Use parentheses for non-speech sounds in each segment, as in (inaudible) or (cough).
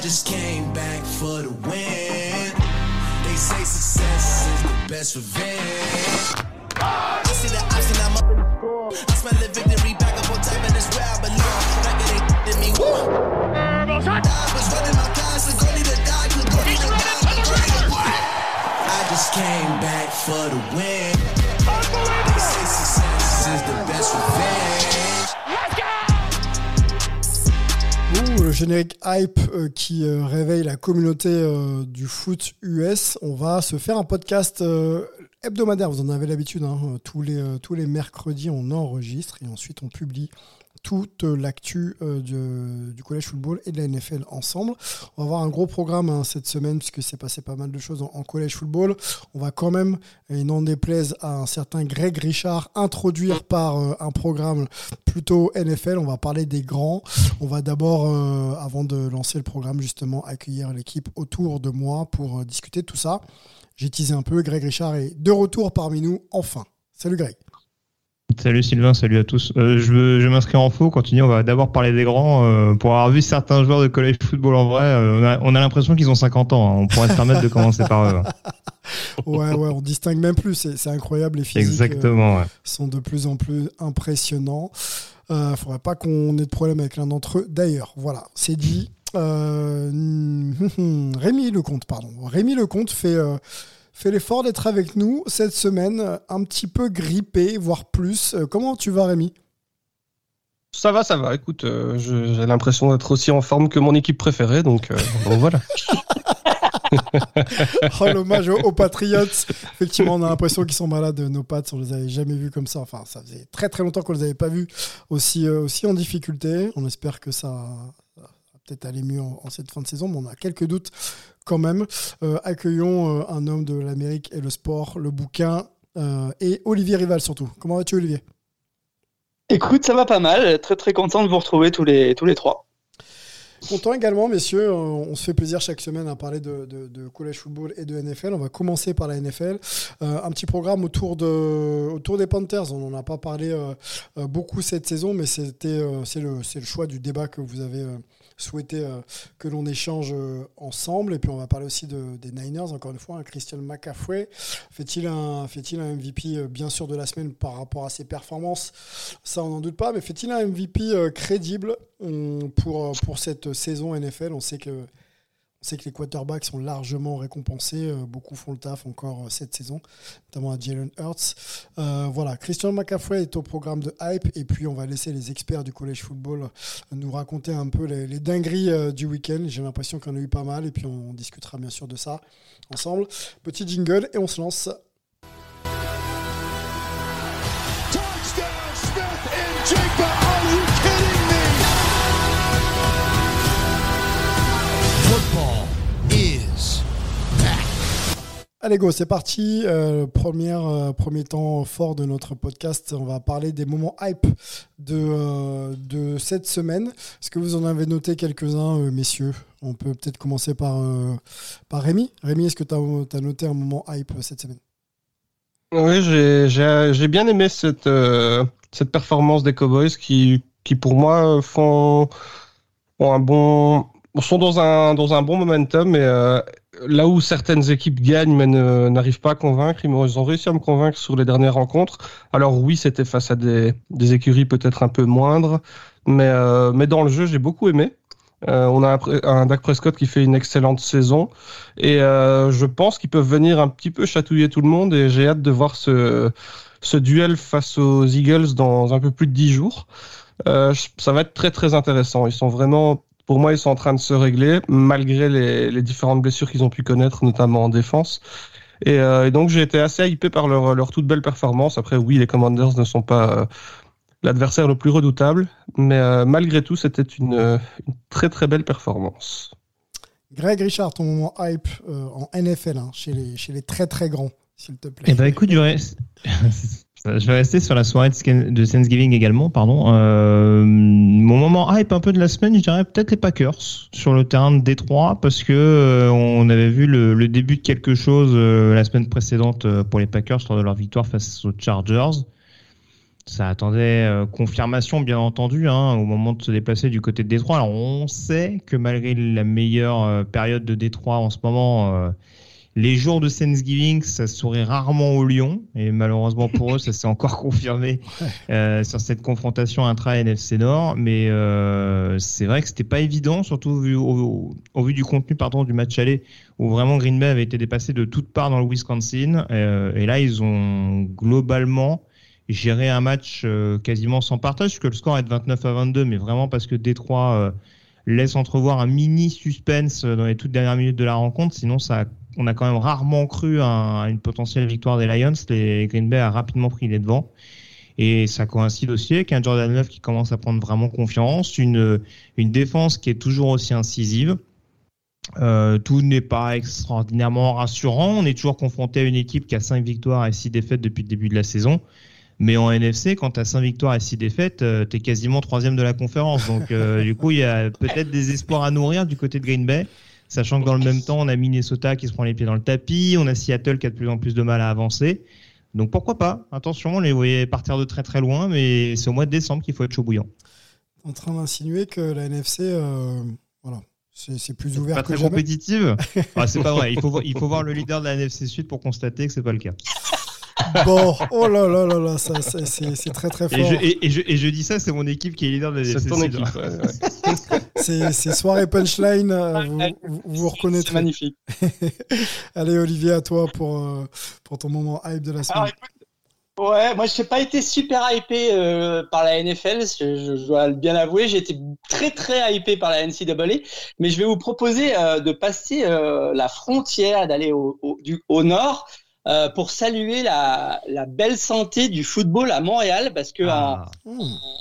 just came back for the win. They say success is the best revenge. I see the option, I'm up in the score. I smell the victory back up on top, and it's where I belong. Back at they did me. I was running my class, the goalie to die, the goalie to the goalie to. I just came back for the win. Générique hype euh, qui euh, réveille la communauté euh, du foot US. On va se faire un podcast hebdomadaire. Vous en avez l'habitude. hein. Tous, les, tous les mercredis, on enregistre et ensuite on publie toute l'actu euh, du, du collège football et de la NFL ensemble. On va avoir un gros programme hein, cette semaine puisque c'est passé pas mal de choses en, en collège football. On va quand même, et n'en déplaise à un certain Greg Richard, introduire par euh, un programme plutôt NFL. On va parler des grands. On va d'abord, euh, avant de lancer le programme, justement, accueillir l'équipe autour de moi pour discuter de tout ça. J'ai teasé un peu. Greg Richard est de retour parmi nous, enfin. Salut Greg. Salut Sylvain, salut à tous. Euh, je veux, je vais m'inscrire en faux. Continue. On va d'abord parler des grands. euh, pour avoir vu certains joueurs de college football en vrai, euh, on a, on a l'impression qu'ils ont 50 ans. hein. On pourrait se permettre de (laughs) commencer par eux. Ouais, ouais, on distingue même plus. C'est c'est incroyable. Les physiques Exactement. ouais. sont de plus en plus impressionnants. Euh, faudrait pas qu'on ait de problème avec l'un d'entre eux. D'ailleurs, voilà, c'est dit. (laughs) Rémi Lecomte, pardon. Rémi Lecomte fait, fait l'effort d'être avec nous cette semaine, euh, un petit peu grippé, voire plus. Euh, comment tu vas, Rémi? Ça va, ça va. Écoute, euh, j'ai l'impression d'être aussi en forme que mon équipe préférée, donc, euh, (laughs) donc voilà. (laughs) Oh, l'hommage aux, aux Patriots. Effectivement, on a l'impression qu'ils sont malades, nos pattes. On les avait jamais vus comme ça. Enfin, ça faisait très très longtemps qu'on les avait pas vus aussi, euh, aussi en difficulté. On espère que ça, peut-être aller mieux en, cette fin de saison, mais on a quelques doutes quand même. Euh, accueillons euh, un homme de l'Amérique et le sport, le bouquin, euh, et Olivier Rival surtout. Comment vas-tu, Olivier? Écoute, ça va pas mal. Très très content de vous retrouver tous les, tous les trois. Content également, messieurs. Euh, On se fait plaisir chaque semaine à parler de, de, college football et de NFL. On va commencer par la NFL. Euh, un petit programme autour, de, autour des Panthers. On n'en a pas parlé euh, beaucoup cette saison, mais c'était, c'est, le, le choix du débat que vous avez souhaité que l'on échange ensemble. Et puis on va parler aussi de, des Niners, encore une fois. hein. Christian McCaffrey fait-il un, fait-il un MVP bien sûr de la semaine par rapport à ses performances? Ça, on n'en doute pas. Mais fait-il un MVP crédible pour, pour cette saison NFL On sait que on sait que les quarterbacks sont largement récompensés. euh, Beaucoup font le taf encore euh, cette saison, notamment à Jalen Hurts. Euh, voilà, Christian McCaffrey est au programme de hype. Et puis, on va laisser les experts du college football nous raconter un peu les, dingueries du week-end. J'ai l'impression en a eu pas mal. Et puis, on discutera bien sûr de ça ensemble. Petit jingle et on se lance. Allez go, c'est parti. Euh, euh, premier temps fort de notre podcast. On va parler des moments hype de, euh, cette semaine. Est-ce que vous en avez noté quelques-uns, messieurs? On peut peut-être commencer par, par Rémi. Rémi, est-ce que tu as, noté un moment hype cette semaine? Oui, j'ai- bien aimé cette, performance des Cowboys qui, qui pour moi, font, ont un bon, sont dans un, dans un bon momentum. Et là où certaines équipes gagnent mais n'arrivent pas à convaincre, ils, ont réussi à me convaincre sur les dernières rencontres. Alors oui, c'était face à des, des écuries peut-être un peu moindres, mais, euh, mais dans le jeu, j'ai beaucoup aimé. Euh, on a un, un Dak Prescott qui fait une excellente saison et euh, je pense qu'ils peuvent venir un petit peu chatouiller tout le monde et j'ai hâte de voir ce, ce duel face aux Eagles dans un peu plus de 10 jours. Euh, ça va être très très intéressant. Ils sont vraiment, pour moi, ils sont en train de se régler malgré les, les différentes blessures qu'ils ont pu connaître, notamment en défense. Et, euh, et donc j'ai été assez hypé par leur, leur toute belle performance. Après, oui, les Commanders ne sont pas euh, l'adversaire le plus redoutable, mais euh, malgré tout, c'était une, une très très belle performance. Greg Richard, ton moment hype euh, en NFL, hein, chez, les, chez les très très grands, s'il te plaît. Eh ben écoute, je vais, rester- (laughs) je vais rester sur la soirée de Thanksgiving également, pardon. Euh, mon moment hype un peu de la semaine, je dirais peut-être les Packers sur le terrain de Détroit parce que euh, on avait vu le, début de quelque chose euh, la semaine précédente euh, pour les Packers lors de leur victoire face aux Chargers. ça attendait euh, confirmation, bien entendu, hein, au moment de se déplacer du côté de Détroit. Alors, on sait que malgré la meilleure euh, période de Détroit en ce moment, euh, les jours de Thanksgiving, ça sourit rarement au Lyon. Et malheureusement pour eux, ça s'est encore (laughs) confirmé euh, sur cette confrontation intra-NFC Nord. Mais euh, c'est vrai que c'était pas évident, surtout au vu, au, au vu du contenu pardon, du match aller, où vraiment Green Bay avait été dépassé de toutes parts dans le Wisconsin. Euh, et là, ils ont globalement géré un match quasiment sans partage, puisque le score est de 29 à 22, mais vraiment parce que Détroit laisse entrevoir un mini suspense dans les toutes dernières minutes de la rencontre. Sinon, ça a on a quand même rarement cru à une potentielle victoire des Lions. Les Green Bay a rapidement pris les devants. Et ça coïncide aussi avec un Jordan Love qui commence à prendre vraiment confiance, une, une défense qui est toujours aussi incisive. Euh, tout n'est pas extraordinairement rassurant. On est toujours confronté à une équipe qui a 5 victoires et 6 défaites depuis le début de la saison. Mais en NFC, quand tu as 5 victoires et 6 défaites, euh, tu es quasiment troisième de la conférence. Donc euh, (laughs) du coup, il y a peut-être des espoirs à nourrir du côté de Green Bay. Sachant que dans le même temps, on a Minnesota qui se prend les pieds dans le tapis, on a Seattle qui a de plus en plus de mal à avancer. Donc pourquoi pas? Attention, on les voyait partir de très très loin, mais c'est au mois de décembre qu'il faut être chaud bouillant. En train d'insinuer que la NFC, euh, voilà, c'est plus ouvert pas que très jamais. compétitive? (laughs) ah, c'est pas vrai. Il faut, il faut voir le leader de la NFC Sud pour constater que c'est pas le cas. Bon, oh là là là là, ça, ça, c'est c'est très très fort. Et je, et, et je, et je dis ça, c'est mon équipe qui est leader de la C'est ton équipe. ouais, ouais. (laughs) C'est c'est soirée punchline, euh, vous, vous, vous C'est magnifique. (laughs) Allez Olivier, à toi pour, euh, pour ton moment hype de la semaine. Alors, ouais, moi, je n'ai pas été super hypé euh, par la NFL, je, je dois bien l'avouer. J'ai été très, très hypé par la NCAA. Mais je vais vous proposer euh, de passer euh, la frontière, d'aller au, au, du, au nord euh, pour saluer la, la belle santé du football à Montréal, parce que Ah.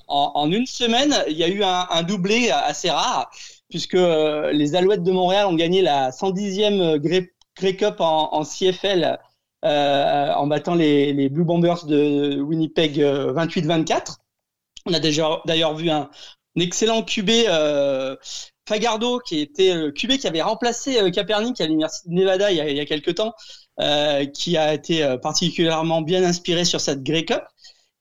En, en une semaine, il y a eu un, un doublé assez rare, puisque euh, les Alouettes de Montréal ont gagné la 110e Grey, Grey Cup en, en CFL euh, en battant les, les Blue Bombers de Winnipeg euh, 28-24. On a déjà d'ailleurs vu un, un excellent QB Fagardo, qui était le QB qui avait remplacé Kaepernick à l'Université de Nevada il y a, il y a quelques temps, euh, qui a été euh, particulièrement bien inspiré sur cette Grey Cup.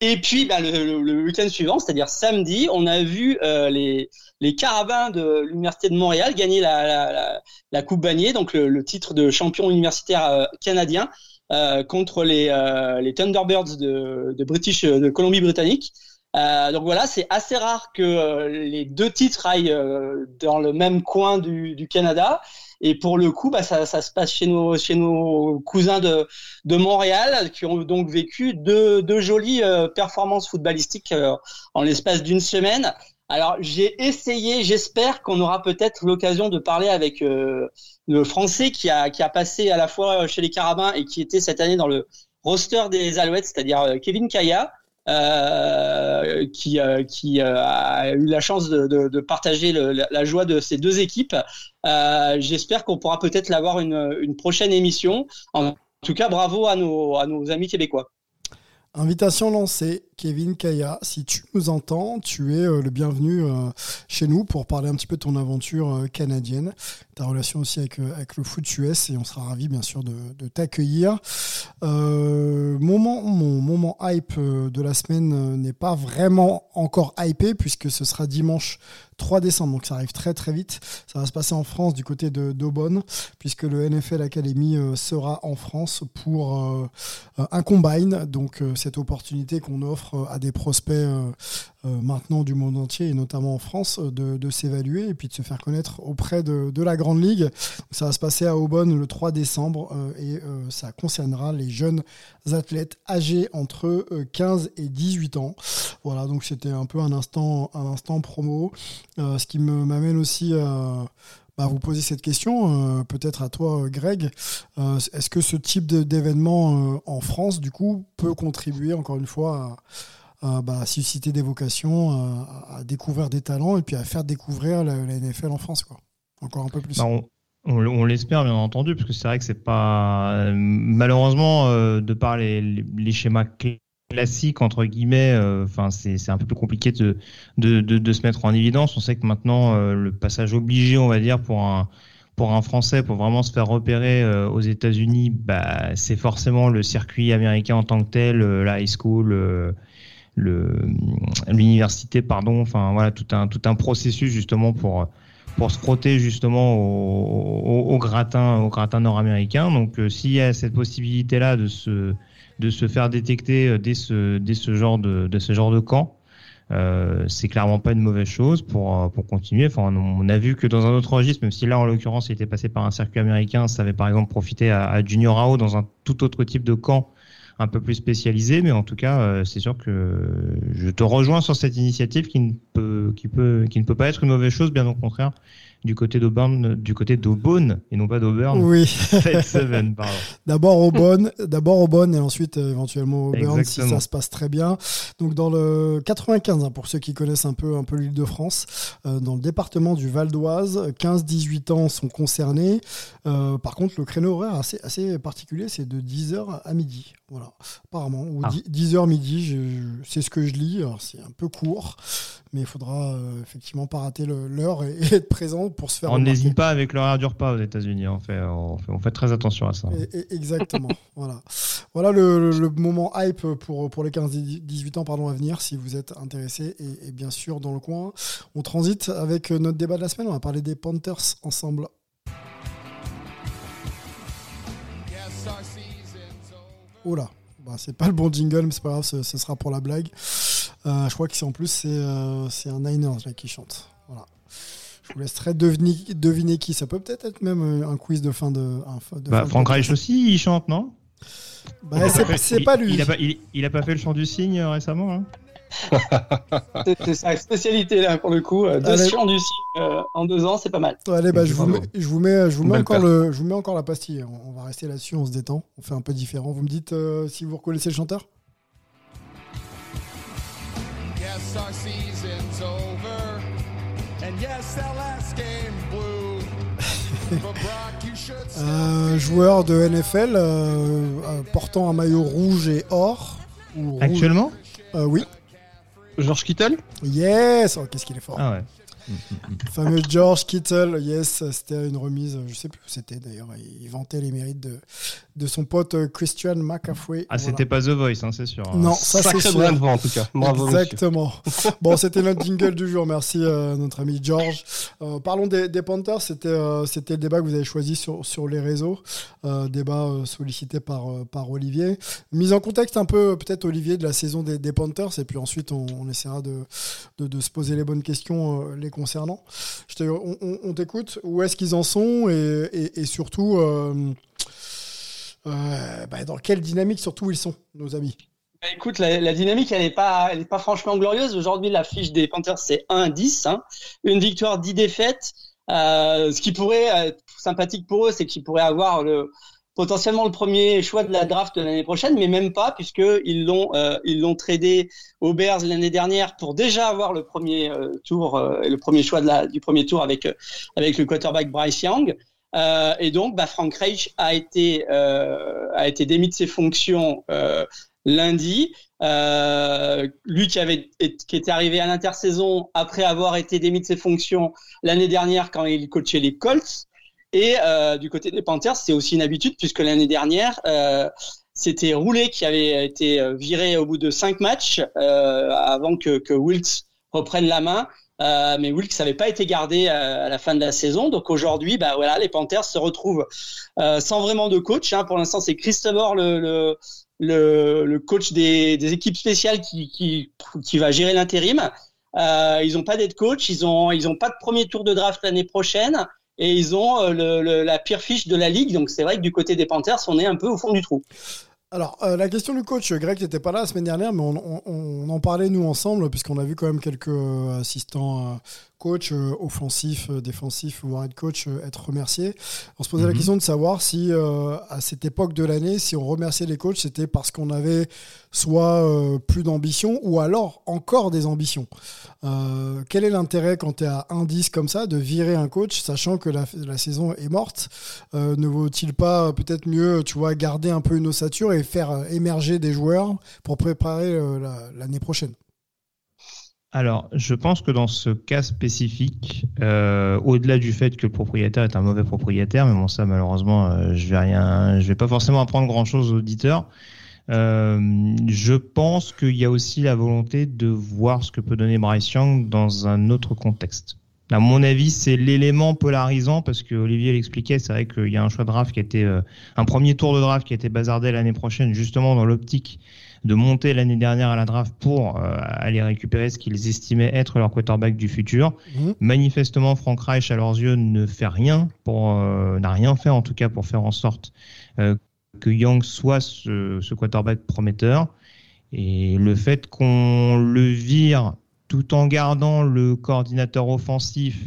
Et puis, bah, le, le- week-end suivant, c'est-à-dire samedi, on a vu euh, les, les Carabins de l'Université de Montréal gagner la, la, la, Coupe Vanier, donc le, le titre de champion universitaire euh, canadien, contre les, les Thunderbirds de, de, British, de Colombie-Britannique. Euh, donc voilà, c'est assez rare que euh, les deux titres aillent euh, dans le même coin du, du Canada. Et pour le coup, bah, ça, ça se passe chez nos, chez nos cousins de, de Montréal, qui ont donc vécu deux, deux jolies euh, performances footballistiques euh, en l'espace d'une semaine. Alors j'ai essayé, j'espère qu'on aura peut-être l'occasion de parler avec euh, le Français qui a, qui a passé à la fois chez les Carabins et qui était cette année dans le roster des Alouettes, c'est-à-dire euh, Kevin Kaya, euh, qui, euh, euh, a eu la chance de, partager la, joie de ces deux équipes. J'espère qu'on pourra peut-être l'avoir une, prochaine émission. En tout cas, bravo à nos amis québécois. Invitation lancée, Kevin Kaya. Si tu nous entends, tu es euh, le bienvenu euh, chez nous pour parler un petit peu de ton aventure euh, canadienne, ta relation aussi avec, avec le foot US, et on sera ravis bien sûr de, t'accueillir. Moment, mon moment hype de la semaine n'est pas vraiment encore hypé puisque ce sera dimanche 3 décembre, donc ça arrive très très vite. Ça va se passer en France du côté de d'Aubonne, puisque le NFL Academy sera en France pour un combine, donc cette opportunité qu'on offre euh, à des prospects euh, euh, maintenant du monde entier et notamment en France de, s'évaluer et puis de se faire connaître auprès de, la Grande Ligue. Ça va se passer à Aubonne le 3 décembre et ça concernera les jeunes athlètes âgés entre euh, 15 et 18 ans. Voilà, donc c'était un peu un instant, un instant promo. Ce qui m'amène aussi à bah, vous poser cette question, euh, peut-être à toi, euh, Greg. Euh, Est-ce que ce type d'événement en France, du coup, peut contribuer, encore une fois, à, bah, susciter des vocations, à, découvrir des talents et puis à faire découvrir la, NFL en France, quoi? Encore un peu plus. Bah, on l'espère bien entendu, parce que c'est vrai que c'est pas malheureusement de par les, les, les schémas cl- classiques entre guillemets, euh, enfin c'est c'est un peu plus compliqué de, de, de, de se mettre en évidence. On sait que maintenant euh, le passage obligé, on va dire, pour un pour un Français, pour vraiment se faire repérer euh, aux États-Unis, bah, c'est forcément le circuit américain en tant que tel, euh, la high school, euh, le l'université, pardon. Enfin voilà, tout un tout un processus justement pour pour se frotter justement au, au, gratin au gratin nord-américain. Donc euh, s'il y a cette possibilité là de se de se faire détecter dès ce dès ce genre de de ce genre de camp. Euh, c'est clairement pas une mauvaise chose pour pour continuer. Enfin, on a vu que dans un autre registre, même si là en l'occurrence il était passé par un circuit américain, ça avait par exemple profité à, à Junior AO dans un tout autre type de camp un peu plus spécialisé, mais en tout cas, euh, c'est sûr que je te rejoins sur cette initiative qui ne peut, qui peut, qui ne peut pas être une mauvaise chose, bien au contraire du côté d'Auburn, du côté d'Aubonne et non pas d'Auburn. Oui. (laughs) d'abord Aubonne, d'abord Aubonne et ensuite euh, éventuellement Auburn si ça se passe très bien. Donc dans le 95, hein, pour ceux qui connaissent un peu un peu l'Île-de-France, euh, dans le département du Val d'Oise, 15-18 ans sont concernés. Euh, par contre, le créneau horaire assez assez particulier, c'est de 10h à midi. Voilà, apparemment ou 10h ah. midi, c'est ce que je lis. C'est un peu court mais il faudra euh, effectivement pas rater l'heure et, être présent pour se faire. On n'hésite pas avec l'horaire du repas aux États-Unis. On fait, on fait, on fait très attention à ça. exactement. (laughs) voilà. Voilà le, moment hype pour, pour les 15-18 ans pardon, à venir, si vous êtes intéressé et, bien sûr dans le coin. On transite avec notre débat de la semaine. On va parler des Panthers ensemble. Oh là, bah, c'est pas le bon jingle, mais c'est pas grave, ce, ce sera pour la blague. Euh, je crois que c'est en plus c'est euh, un Niners là, qui chante. Voilà. Je vous laisserai deviner, deviner qui. Ça peut peut-être être même euh, un quiz de fin de. de bah, Frank Reich aussi, il chante, non? Bah, C'est pas lui. Il a pas, il, a pas, fait le chant du cygne récemment hein? (laughs) C'est sa spécialité là pour le coup. Deux chants du cygne en deux ans, c'est pas mal. Allez, bah, je, vous mets, je vous mets, je vous mets encore le, je vous mets encore la pastille. On, va rester là-dessus, on se détend, on fait un peu différent. Vous me dites si vous reconnaissez le chanteur? Un (laughs) joueur de NFL euh, euh, portant un maillot rouge et or. Actuellement? Euh, Oui. George Kittle Yes oh, Qu'est-ce qu'il est fort. Ah ouais. Le (laughs) fameux George Kittle, yes, c'était une remise, je sais plus où c'était d'ailleurs. Il vantait les mérites de, de son pote euh, Christian McAfee. Ah, c'était pas The Voice, hein, c'est sûr. Non, ça c'est sûr. en tout cas. Exactement. (laughs) bon, c'était notre jingle du jour. Merci euh, notre ami George. Euh, parlons des, des Panthers. C'était c'était le débat que vous avez choisi sur, sur les réseaux. débat sollicité par, par Olivier. Mise en contexte un peu, peut-être, Olivier, de la saison des, des Panthers. Et puis ensuite, on, on essaiera de, de, de, se poser les bonnes questions les concernant. On, on, t'écoute. Où est-ce qu'ils en sont et, surtout euh, bah, dans quelle dynamique surtout ils sont, nos amis? Bah, Écoute, la, dynamique, elle n'est pas, pas franchement glorieuse. Aujourd'hui, la fiche des Panthers, c'est 1-10. Hein. Une victoire, 10 défaites. Euh, ce qui pourrait être sympathique pour eux, c'est qu'ils pourraient avoir le, potentiellement le premier choix de la draft l'année prochaine, mais même pas, puisqu'ils l'ont euh, ils l'ont tradé aux Bears l'année dernière pour déjà avoir le premier tour, le premier choix de la, du premier tour avec, avec le quarterback Bryce Young. Euh, et donc, bah, Frank Reich a été, euh, a été démis de ses fonctions euh, lundi. Euh, lui qui avait qui était arrivé à l'intersaison après avoir été démis de ses fonctions l'année dernière quand il coachait les Colts. Et euh, du côté des Panthers, c'est aussi une habitude puisque l'année dernière, euh, c'était Roulet qui avait été viré au bout de cinq matchs avant que, que Wilkes reprenne la main. Euh, mais Wilkes n'avait pas été gardé euh, à la fin de la saison. Donc aujourd'hui, bah voilà, les Panthers se retrouvent euh, sans vraiment de coach. Hein. Pour l'instant, c'est Christopher le, le, le, coach des, des, équipes spéciales qui, qui, qui va gérer l'intérim. Euh, ils n'ont pas d'être coach, ils ont ils ont pas de premier tour de draft l'année prochaine et ils ont euh, la pire fiche de la ligue. Donc c'est vrai que du côté des Panthers, on est un peu au fond du trou. Alors, euh, la question du coach, Greg n'était pas là la semaine dernière, mais on, en parlait nous ensemble, puisqu'on a vu quand même quelques euh, assistants coach euh, offensif, euh, défensif ou head coach euh, être remercié. On se posait la mhm. question de savoir si à cette époque de l'année, si on remerciait les coachs, c'était parce qu'on avait soit plus d'ambition ou alors encore des ambitions. quel est l'intérêt quand tu es à 1-10 comme ça de virer un coach, sachant que la, saison est morte? Ne vaut-il pas peut-être mieux, tu vois, garder un peu une ossature et faire émerger des joueurs pour préparer l'année prochaine? Alors, je pense que dans ce cas spécifique, euh, au-delà du fait que le propriétaire est un mauvais propriétaire, mais bon ça malheureusement, euh, je vais vais pas forcément apprendre grand-chose aux auditeurs. Euh, je pense qu'il y a aussi la volonté de voir ce que peut donner Bryce Young dans un autre contexte. À mon avis, c'est l'élément polarisant parce que Olivier l'expliquait, c'est vrai qu'il y a un choix de draft qui euh, un premier tour de draft qui a été bazardé l'année prochaine, justement dans l'optique de monter l'année dernière à la draft pour euh, aller récupérer ce qu'ils estimaient être leur quarterback du futur. Mhm. Manifestement, Frank Reich, à leurs yeux, ne fait rien pour, euh, n'a rien fait en tout cas pour faire en sorte euh, que Young soit ce, ce quarterback prometteur. Et le fait qu'on le vire tout en gardant le coordinateur offensif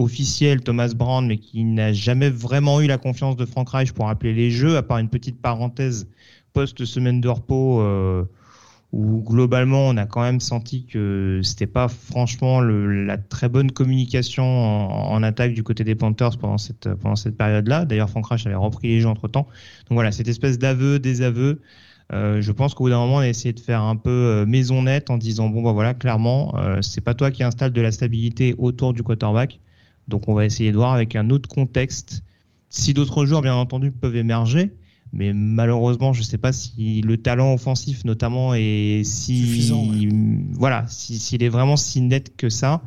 officiel Thomas Brown, mais qui n'a jamais vraiment eu la confiance de Frank Reich pour appeler les jeux, à part une petite parenthèse post-semaine de repos euh, où globalement on a quand même senti que c'était pas franchement la très bonne communication en, attaque du côté des Panthers pendant cette, pendant cette période-là. D'ailleurs, Frank avait repris les jeux entre temps. Donc voilà, cette espèce d'aveu, des aveux. Euh, je pense qu'au bout d'un moment, on a essayé de faire un peu euh, maison nette en disant bon bah voilà, clairement, c'est pas toi qui installe de la stabilité autour du quarterback. Donc on va essayer de voir avec un autre contexte. Si d'autres joueurs, bien entendu, peuvent émerger, mais malheureusement, je sais pas si le talent offensif, notamment, est si ouais. voilà, s'il si, s'il est vraiment si net que ça.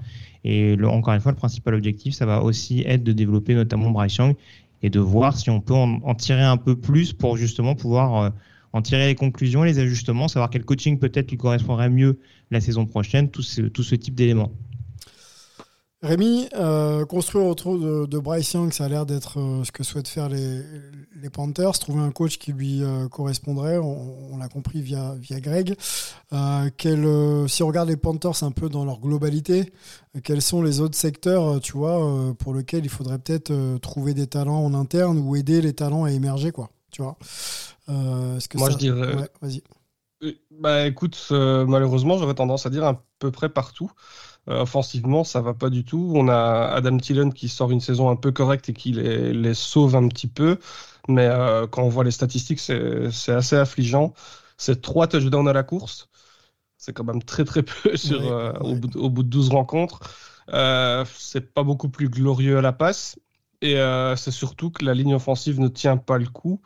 Et le, encore une fois, le principal objectif, ça va aussi être de développer notamment Bryce Young et de voir si on peut en, en tirer un peu plus pour justement pouvoir euh, en tirer les conclusions, les ajustements, savoir quel coaching peut-être lui correspondrait mieux la saison prochaine, tout ce, tout ce type d'éléments. Rémi, euh, construire autour de, de, Bryce Young, ça a l'air d'être euh, ce que souhaitent faire les, les, Panthers. Trouver un coach qui lui euh, correspondrait, on, on l'a compris via, via Greg. Quel, si on regarde les Panthers un peu dans leur globalité, quels sont les autres secteurs, tu vois, pour lesquels il faudrait peut-être trouver des talents en interne ou aider les talents à émerger, quoi, tu vois que Moi, ça... je dirais. Ouais, vas-y. Bah écoute, malheureusement, j'aurais tendance à dire à peu près partout. Euh, offensivement, ça va pas du tout. On a Adam Thielen qui sort une saison un peu correcte et qui les, les sauve un petit peu. Mais euh, quand on voit les statistiques, c'est assez affligeant. C'est trois touchdowns à la course. C'est quand même très très peu (laughs) sur, ouais, ouais. Au, bout de, au, bout de, 12 rencontres. c'est pas beaucoup plus glorieux à la passe. Et c'est surtout que la ligne offensive ne tient pas le coup.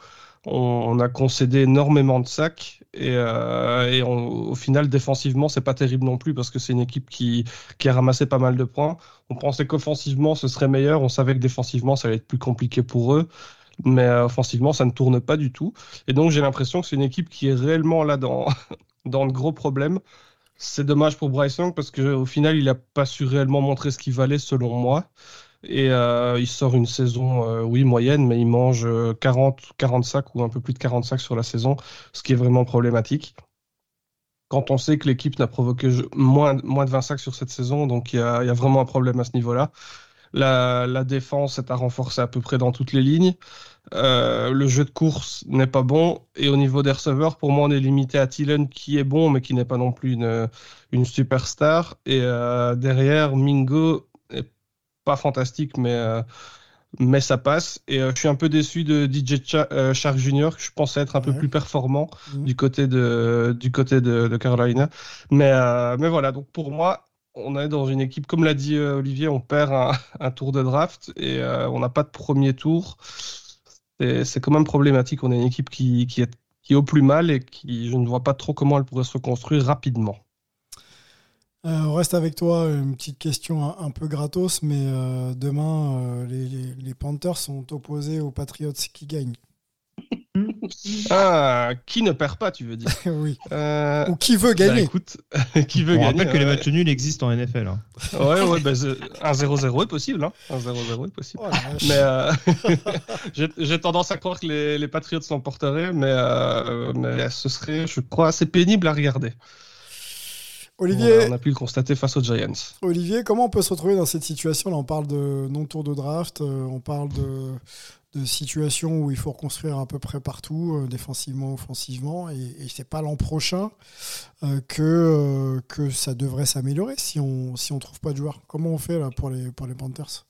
On, a concédé énormément de sacs et, euh, et on, au final défensivement c'est pas terrible non plus parce que c'est une équipe qui, qui a ramassé pas mal de points. On pensait qu'offensivement ce serait meilleur, on savait que défensivement ça allait être plus compliqué pour eux, mais euh, offensivement ça ne tourne pas du tout. Et donc j'ai l'impression que c'est une équipe qui est réellement là dans, (laughs) dans de gros problèmes. C'est dommage pour Bryce Young parce qu'au final il n'a pas su réellement montrer ce qu'il valait selon moi. Et euh, il sort une saison, euh, oui, moyenne, mais il mange 40, 40 sacs ou un peu plus de 40 sacs sur la saison, ce qui est vraiment problématique. Quand on sait que l'équipe n'a provoqué moins, de 20 sacs sur cette saison, donc il y a, vraiment un problème à ce niveau-là. La, défense est à renforcer à peu près dans toutes les lignes. Euh, le jeu de course n'est pas bon. Et au niveau des receveurs, pour moi, on est limité à Thielen qui est bon, mais qui n'est pas non plus une, superstar. Et derrière, Mingo pas fantastique, mais, euh, mais ça passe. Et euh, je suis un peu déçu de DJ Char euh, Shark Jr., que je pensais être un peu plus performant mmh. du côté de, du côté de, de Carolina. Mais, mais voilà, donc pour moi, on est dans une équipe, comme l'a dit Olivier, on perd un, (laughs) un, tour de draft et on n'a pas de premier tour. C'est quand même problématique. On est une équipe qui, qui, est, qui est au plus mal et qui, je ne vois pas trop comment elle pourrait se reconstruire rapidement. Euh, on reste avec toi, une petite question un, un peu gratos, mais euh, demain, euh, les, les, les, Panthers sont opposés aux Patriots qui gagnent. (laughs) Ah, qui ne perd pas, tu veux dire? (laughs) Oui. Ou qui veut gagner? bah, écoute, (laughs) qui veut on gagner rappelle que les matchs nuls existent en NFL. Hein. Ouais, ouais, bah, un 0-0 est possible. Hein. Un 0-0 est possible. Oh, mais j'ai tendance à croire que les, les Patriots l'emporteraient, mais, mais ce serait, je crois, assez pénible à regarder. Olivier, on a pu le constater face aux Giants. Olivier, comment on peut se retrouver dans cette situation? Là, on parle de non-tour de draft, euh, on parle de, de situation où il faut reconstruire à peu près partout, euh, défensivement, offensivement, et, et c'est pas l'an prochain euh, que, euh, que ça devrait s'améliorer si on si on trouve pas de joueurs. Comment on fait là pour les pour les Panthers?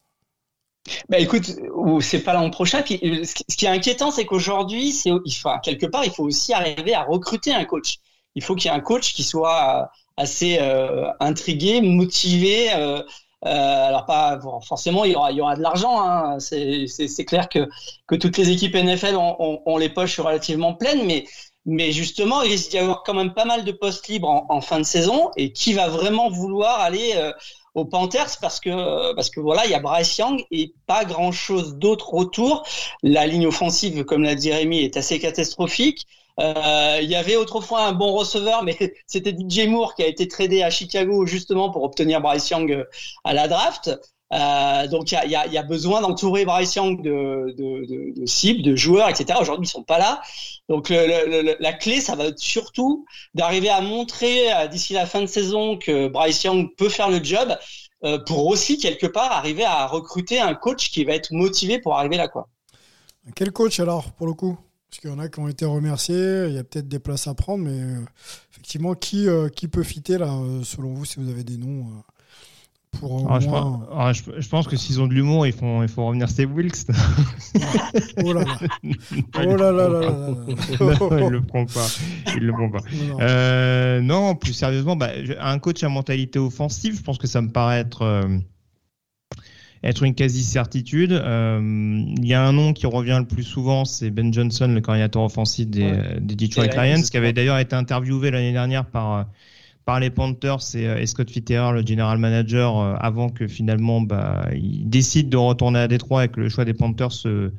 Bah écoute, c'est pas l'an prochain. Puis, ce qui est inquiétant, c'est qu'aujourd'hui, c'est enfin, quelque part, il faut aussi arriver à recruter un coach. Il faut qu'il y ait un coach qui soit assez euh, intrigué, motivé. Euh, euh, alors pas forcément, il y aura, de l'argent. Hein. C'est clair que, toutes les équipes NFL ont, les poches relativement pleines, mais justement, il risque d'y avoir quand même pas mal de postes libres en, fin de saison. Et qui va vraiment vouloir aller euh, aux Panthers? Parce que parce que voilà, il y a Bryce Young et pas grand chose d'autre autour. La ligne offensive, comme l'a dit Rémi, est assez catastrophique. Euh, il y avait autrefois un bon receveur, mais (laughs) c'était DJ Moore qui a été tradé à Chicago justement pour obtenir Bryce Young euh, à la draft. Euh, donc il y a, besoin d'entourer Bryce Young de, cibles, de joueurs, etc. Aujourd'hui ils sont pas là. Donc la clé, ça va être surtout d'arriver à montrer d'ici la fin de saison que Bryce Young peut faire le job pour aussi quelque part arriver à recruter un coach qui va être motivé pour arriver là quoi. Quel coach alors pour le coup? Parce qu'il y en a qui ont été remerciés, il y a peut-être des places à prendre, mais euh, effectivement, qui, euh, qui peut fitter là, euh, selon vous, si vous avez des noms pour ah, je, pense, ah, je, je, pense, que s'ils ont de l'humour, ils font, il faut revenir Steve Wilkes. (laughs) oh là là. Oh là là là là. (laughs) non, il le prend pas. Il le prend pas. Non, euh, non plus sérieusement, bah, un coach à mentalité offensive, je pense que ça me paraît être. Euh, être une quasi-certitude. Euh, il y a un nom qui revient le plus souvent, c'est Ben Johnson, le coordinateur offensif des, ouais. des Detroit Lions, qui avait d'ailleurs été interviewé l'année dernière par par les Panthers et, et Scott Fitterer, le general manager, euh, avant que finalement bah, il décide de retourner à Détroit et que le choix des Panthers se,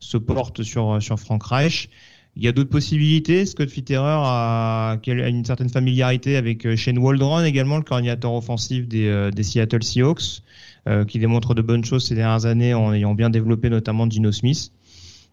se porte sur, sur Frank Reich. Il y a d'autres possibilités. Scott Fitterer a, a, une certaine familiarité avec euh, Shane Waldron également, le coordinateur offensif des, euh, des Seattle Seahawks, euh, qui démontre de bonnes choses ces dernières années en ayant bien développé notamment Gino Smith.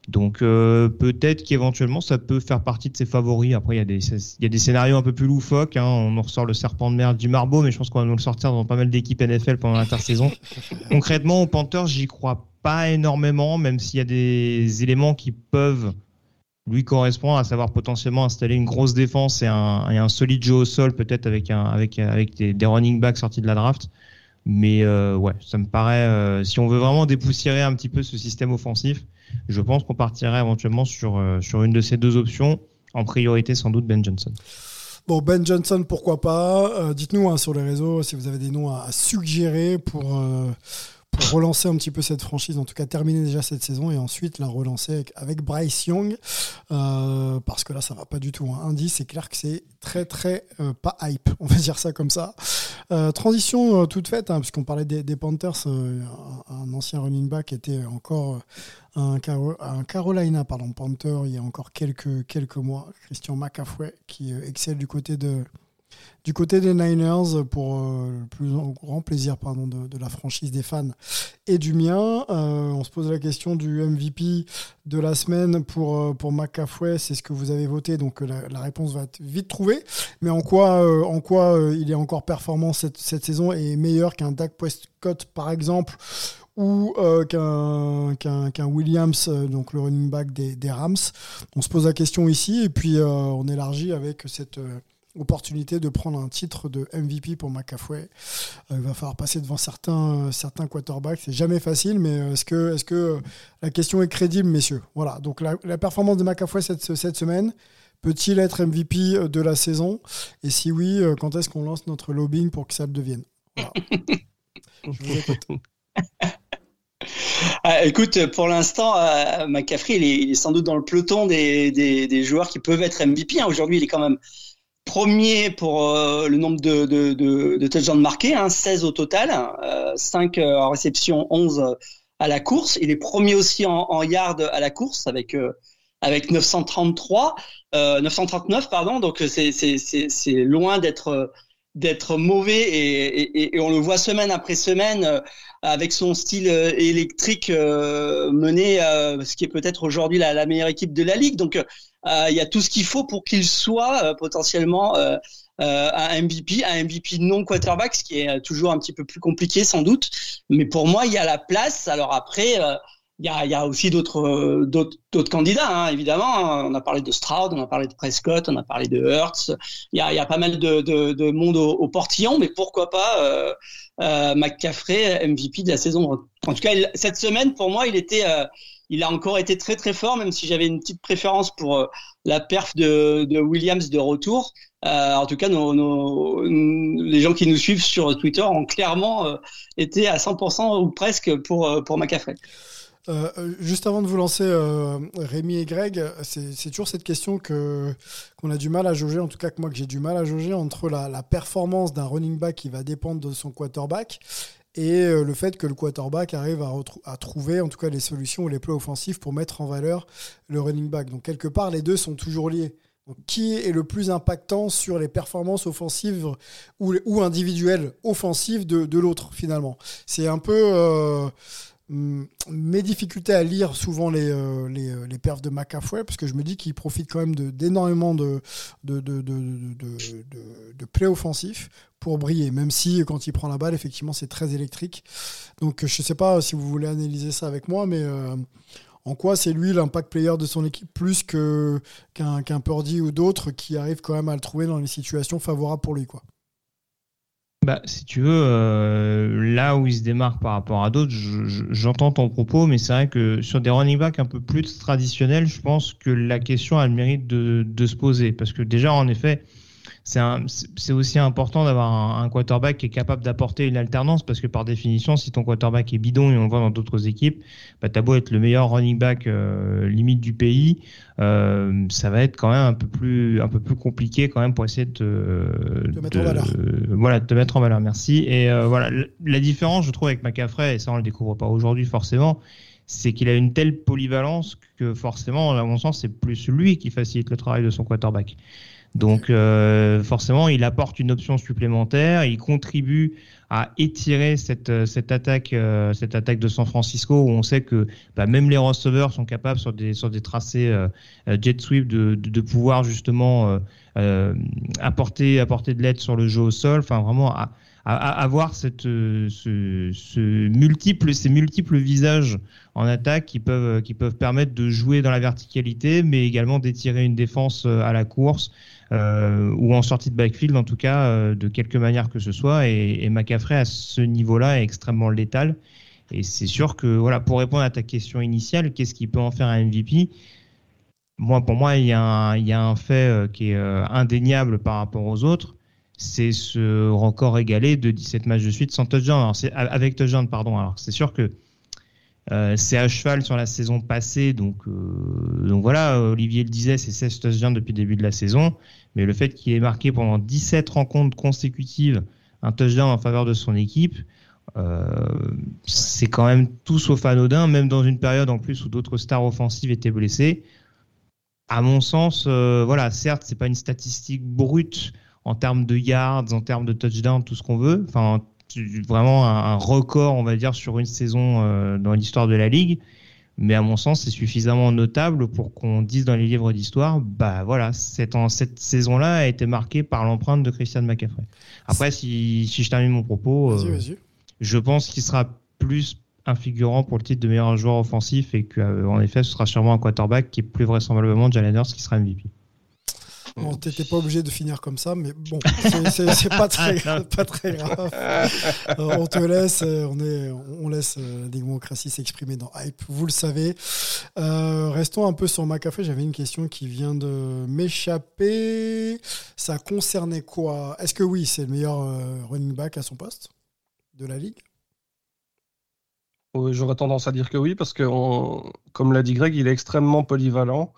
Donc euh, peut-être qu'éventuellement ça peut faire partie de ses favoris. Après il y a des il y a des scénarios un peu plus loufoques. Hein. On nous ressort le serpent de mer du Marbeau, mais je pense qu'on va nous le sortir dans pas mal d'équipes NFL pendant l'intersaison. (laughs) Concrètement, aux Panthers, j'y crois pas énormément, même s'il y a des éléments qui peuvent lui correspondre, à savoir potentiellement installer une grosse défense et un, et un solide jeu au sol, peut-être avec un avec avec des, des, running backs sortis de la draft. Mais euh, ouais, ça me paraît. Euh, si on veut vraiment dépoussiérer un petit peu ce système offensif je pense qu'on partirait éventuellement sur, euh, sur une de ces deux options, en priorité sans doute Ben Johnson. Bon, Ben Johnson, pourquoi pas? Euh, Dites-nous hein, sur les réseaux si vous avez des noms à, suggérer pour, pour relancer un petit peu cette franchise, en tout cas terminer déjà cette saison et ensuite la relancer avec, avec Bryce Young, parce que là ça va pas du tout. Hein. Indy, c'est clair que c'est très très pas hype, on va dire ça comme ça. Euh, transition toute faite, hein, puisqu'on parlait des, Panthers, un, un, ancien running back était encore un, Carolina pardon, Panther il y a encore quelques, quelques mois, Christian McAfee, qui excelle du côté de du côté des Niners, pour euh, le plus grand plaisir de, la franchise des fans et du mien, euh, on se pose la question du MVP de la semaine pour, euh, pour. C'est ce que vous avez voté, donc la, réponse va être vite trouvée. Mais en quoi, il est encore performant cette, saison et meilleur qu'un Dak Prescott, par exemple ou qu'un qu qu Williams, donc le running back des, Rams? On se pose la question ici et puis on élargit avec cette opportunité de prendre un titre de MVP pour McAfee. Euh, il va falloir passer devant certains, certains quarterbacks. C'est jamais facile, mais est-ce que, est -ce que la question est crédible, messieurs? Voilà, donc la, la performance de McAfee cette, cette semaine, peut-il être MVP de la saison? Et si oui, quand est-ce qu'on lance notre lobbying pour que ça le devienne? Voilà. (laughs) Je vous écoute. Ah, écoute, pour l'instant, euh, McCaffrey, il, il est, sans doute dans le peloton des, des, des joueurs qui peuvent être MVP. Hein. Aujourd'hui, il est quand même premier pour euh, le nombre de, de, de, de touchdowns marqués, hein, 16 au total, euh, 5 en réception, 11 à la course. Il est premier aussi en, en yard à la course avec euh, avec 933, 939 pardon. Donc c'est loin d'être d'être mauvais et, et, et, on le voit semaine après semaine euh, avec son style euh, électrique euh, mené ce qui est peut-être aujourd'hui la, la, meilleure équipe de la ligue. Donc il y a tout ce qu'il faut pour qu'il soit potentiellement un MVP, un MVP non quarterback, ce qui est toujours un petit peu plus compliqué sans doute. Mais pour moi, il y a la place. Alors après il y a, y a, aussi d'autres d'autres candidats hein, évidemment on a parlé de Stroud on a parlé de Prescott on a parlé de Hurts il y a, y a pas mal de, de, de monde au, au, portillon mais pourquoi pas euh, euh, McCaffrey MVP de la saison. En tout cas cette semaine pour moi il était euh, il a encore été très très fort même si j'avais une petite préférence pour euh, la perf de, de Williams de retour. Euh, en tout cas, nos, nos, les gens qui nous suivent sur Twitter ont clairement été à 100% ou presque pour, pour McCaffrey. Euh, euh, juste avant de vous lancer, euh, Rémi et Greg, c'est toujours cette question que qu'on a du mal à jauger, en tout cas que moi que j'ai du mal à jauger entre la, performance d'un running back qui va dépendre de son quarterback et le fait que le quarterback arrive à, trouver en tout cas les solutions ou les plays offensifs pour mettre en valeur le running back. Donc quelque part, les deux sont toujours liés. Qui est le plus impactant sur les performances offensives ou, individuelles offensives de, l'autre finalement? C'est un peu mes difficultés à lire souvent les, euh, les, euh, les perfs de McAfee parce que je me dis qu'il profite quand même d'énormément de, de, de, de, de, plays offensifs pour briller, même si quand il prend la balle, effectivement, c'est très électrique. Donc je sais pas si vous voulez analyser ça avec moi, mais euh, en quoi c'est lui l'impact player de son équipe plus qu'un qu'un Purdy ou d'autres qui arrivent quand même à le trouver dans les situations favorables pour lui quoi. Bah, si tu veux, euh, là où il se démarque par rapport à d'autres, je- je- j'entends ton propos, mais c'est vrai que sur des running backs un peu plus traditionnels, je pense que la question a le mérite de se poser. Parce que déjà, en effet, c'est un- c'est c'est aussi important d'avoir un, un quarterback qui est capable d'apporter une alternance, parce que par définition, si ton quarterback est bidon, et on le voit dans d'autres équipes, bah, t'as beau être le meilleur running back euh, limite du pays, euh, ça va être quand même un peu plus un peu plus compliqué quand même pour essayer de te, Te mettre en valeur. voilà de te mettre en valeur. Merci. Et euh, voilà la, la différence je trouve avec McCaffrey et ça on le découvre pas aujourd'hui forcément c'est qu'il a une telle polyvalence que forcément à mon sens c'est plus lui qui facilite le travail de son quarterback donc euh, forcément il apporte une option supplémentaire. Il contribue à étirer cette, euh, cette attaque euh, cette attaque de San Francisco où on sait que bah, même les receveurs sont capables sur des sur des tracés jet sweep de, de, pouvoir justement apporter apporter de l'aide sur le jeu au sol. Enfin vraiment à, avoir cette ce, multiple ces multiples visages en attaque qui peuvent qui peuvent permettre de jouer dans la verticalité mais également d'étirer une défense à la course euh, ou en sortie de backfield en tout cas euh, de quelque manière que ce soit. Et, et à ce niveau-là est extrêmement létal. Et c'est sûr que voilà pour répondre à ta question initiale qu'est-ce qui peut en faire un MVP moi pour moi il y a un, fait euh, qui est indéniable par rapport aux autres. C'est ce record égalé de 17 matchs de suite sans touchdown. Alors avec touchdown pardon. Alors c'est sûr que c'est à cheval sur la saison passée, donc, euh, voilà, Olivier le disait, c'est 16 touchdowns depuis le début de la saison, mais le fait qu'il ait marqué pendant 17 rencontres consécutives un touchdown en faveur de son équipe, euh, c'est quand même tout sauf anodin, même dans une période en plus où d'autres stars offensives étaient blessées. À mon sens, euh, voilà, certes, c'est pas une statistique brute en termes de yards, en termes de touchdowns, tout ce qu'on veut. Enfin, vraiment un, record, on va dire, sur une saison euh, dans l'histoire de la ligue. Mais à mon sens, c'est suffisamment notable pour qu'on dise dans les livres d'histoire, bah voilà, cette, cette saison-là a été marquée par l'empreinte de Christian McCaffrey. Après, si, si je termine mon propos, vas -y, vas -y. je pense qu'il sera plus un figurant pour le titre de meilleur joueur offensif et qu'en effet, ce sera sûrement un quarterback qui est plus vraisemblablement Jalen Hurts qui sera MVP. Bon, t'étais pas obligé de finir comme ça, mais bon, c'est pas très, (laughs) pas très grave. Euh, on te laisse, on, est, on laisse la démocratie s'exprimer dans Hype, vous le savez. Euh, restons un peu sur McAfee. J'avais une question qui vient de m'échapper. Ça concernait quoi? Est-ce que oui, c'est le meilleur euh, running back à son poste de la ligue? J'aurais tendance à dire que oui, parce que, on, comme l'a dit Greg, il est extrêmement polyvalent.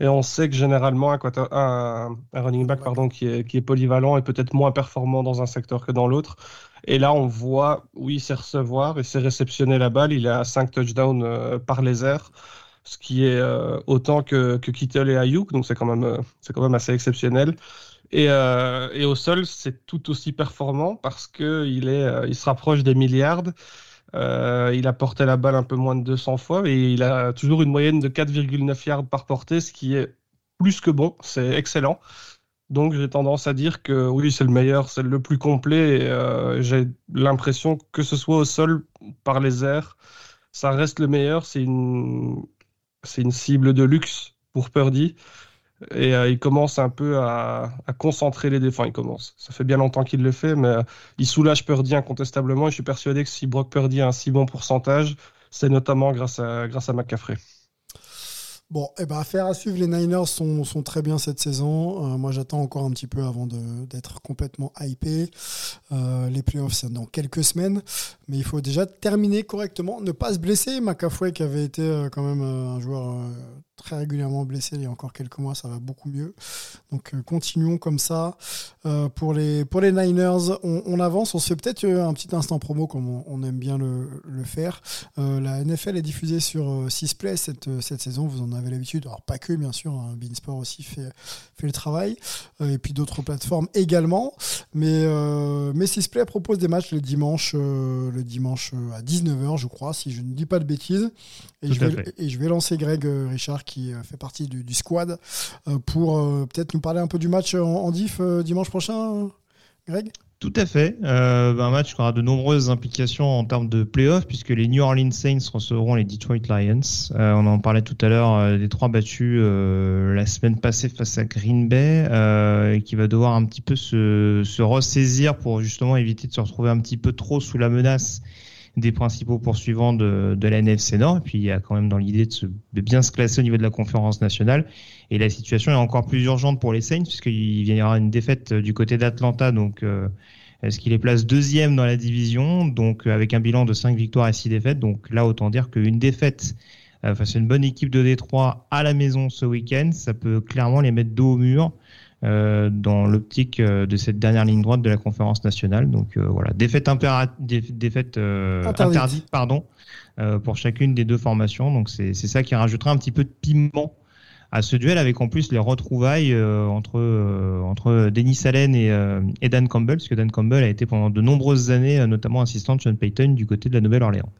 Et on sait que généralement, un, un, un running back pardon, qui, est, qui est polyvalent est peut-être moins performant dans un secteur que dans l'autre. Et là, on voit, oui, c'est recevoir et c'est réceptionner la balle. Il a 5 touchdowns euh, par les airs, ce qui est euh, autant que, que Kittle et Ayuk. Donc, c'est quand, même, euh, quand même assez exceptionnel. Et, et au sol, c'est tout aussi performant parce qu'il il se rapproche des milliards. Euh, il a porté la balle un peu moins de 200 fois et il a toujours une moyenne de 4,9 yards par portée, ce qui est plus que bon, c'est excellent. Donc j'ai tendance à dire que oui, c'est le meilleur, c'est le plus complet. Et, euh, j'ai l'impression que ce soit au sol, par les airs, ça reste le meilleur. C'est une, c'est une cible de luxe pour Purdy. Et euh, il commence un peu à, concentrer les défenses. Il commence. Ça fait bien longtemps qu'il le fait, mais euh, il soulage Purdy incontestablement. Et je suis persuadé que si Brock Purdy a un si bon pourcentage, c'est notamment grâce à, grâce à McCaffrey. Bon, eh ben, affaire à suivre. Les Niners sont, sont très bien cette saison. Euh, moi, j'attends encore un petit peu avant d'être complètement hypé. Les playoffs, c'est dans quelques semaines. Mais il faut déjà terminer correctement, ne pas se blesser. McAfee, qui avait été quand même un joueur très régulièrement blessé il y a encore quelques mois, ça va beaucoup mieux. Donc, euh, continuons comme ça. Euh, pour, les, pour les Niners, on, avance. On se fait peut-être euh, un petit instant promo, comme on, aime bien le, le faire. La NFL est diffusée sur euh, Sisplay cette, cette saison, vous en avez l'habitude. Alors pas que bien sûr, hein, Beansport aussi fait, fait le travail, et puis d'autres plateformes également. Mais, mais Sisplay propose des matchs le dimanche, le dimanche à 19h je crois, si je ne dis pas de bêtises. Et, je vais, fait. et je vais lancer Greg euh, Richard qui euh, fait partie du, du squad euh, pour peut-être nous parler un peu du match en, en diff dimanche prochain, Greg? Tout à fait. Euh, un match qui aura de nombreuses implications en termes de playoffs, puisque les New Orleans Saints recevront les Detroit Lions. Euh, on en parlait tout à l'heure euh, des trois battus la semaine passée face à Green Bay, et qui va devoir un petit peu se, se ressaisir pour justement éviter de se retrouver un petit peu trop sous la menace des principaux poursuivants de, de la NFC Nord. Et puis il y a quand même dans l'idée de, bien se classer au niveau de la conférence nationale. Et la situation est encore plus urgente pour les Saints, puisqu'il y aura une défaite euh, du côté d'Atlanta, donc euh, ce qui les place deuxième dans la division, donc euh, avec un bilan de 5 victoires et 6 défaites. Donc là, autant dire qu'une défaite euh, face à une bonne équipe de Détroit à la maison ce week-end, ça peut clairement les mettre dos au mur euh, dans l'optique euh, de cette dernière ligne droite de la conférence nationale. Donc euh, voilà, défaite, défaite euh, Interdite. interdite, pardon, pour chacune des deux formations. Donc c'est ça qui rajoutera un petit peu de piment à ce duel avec en plus les retrouvailles entre entre Denis Allen et, et Dan Campbell, parce que Dan Campbell a été pendant de nombreuses années notamment assistant de Sean Payton du côté de la Nouvelle-Orléans.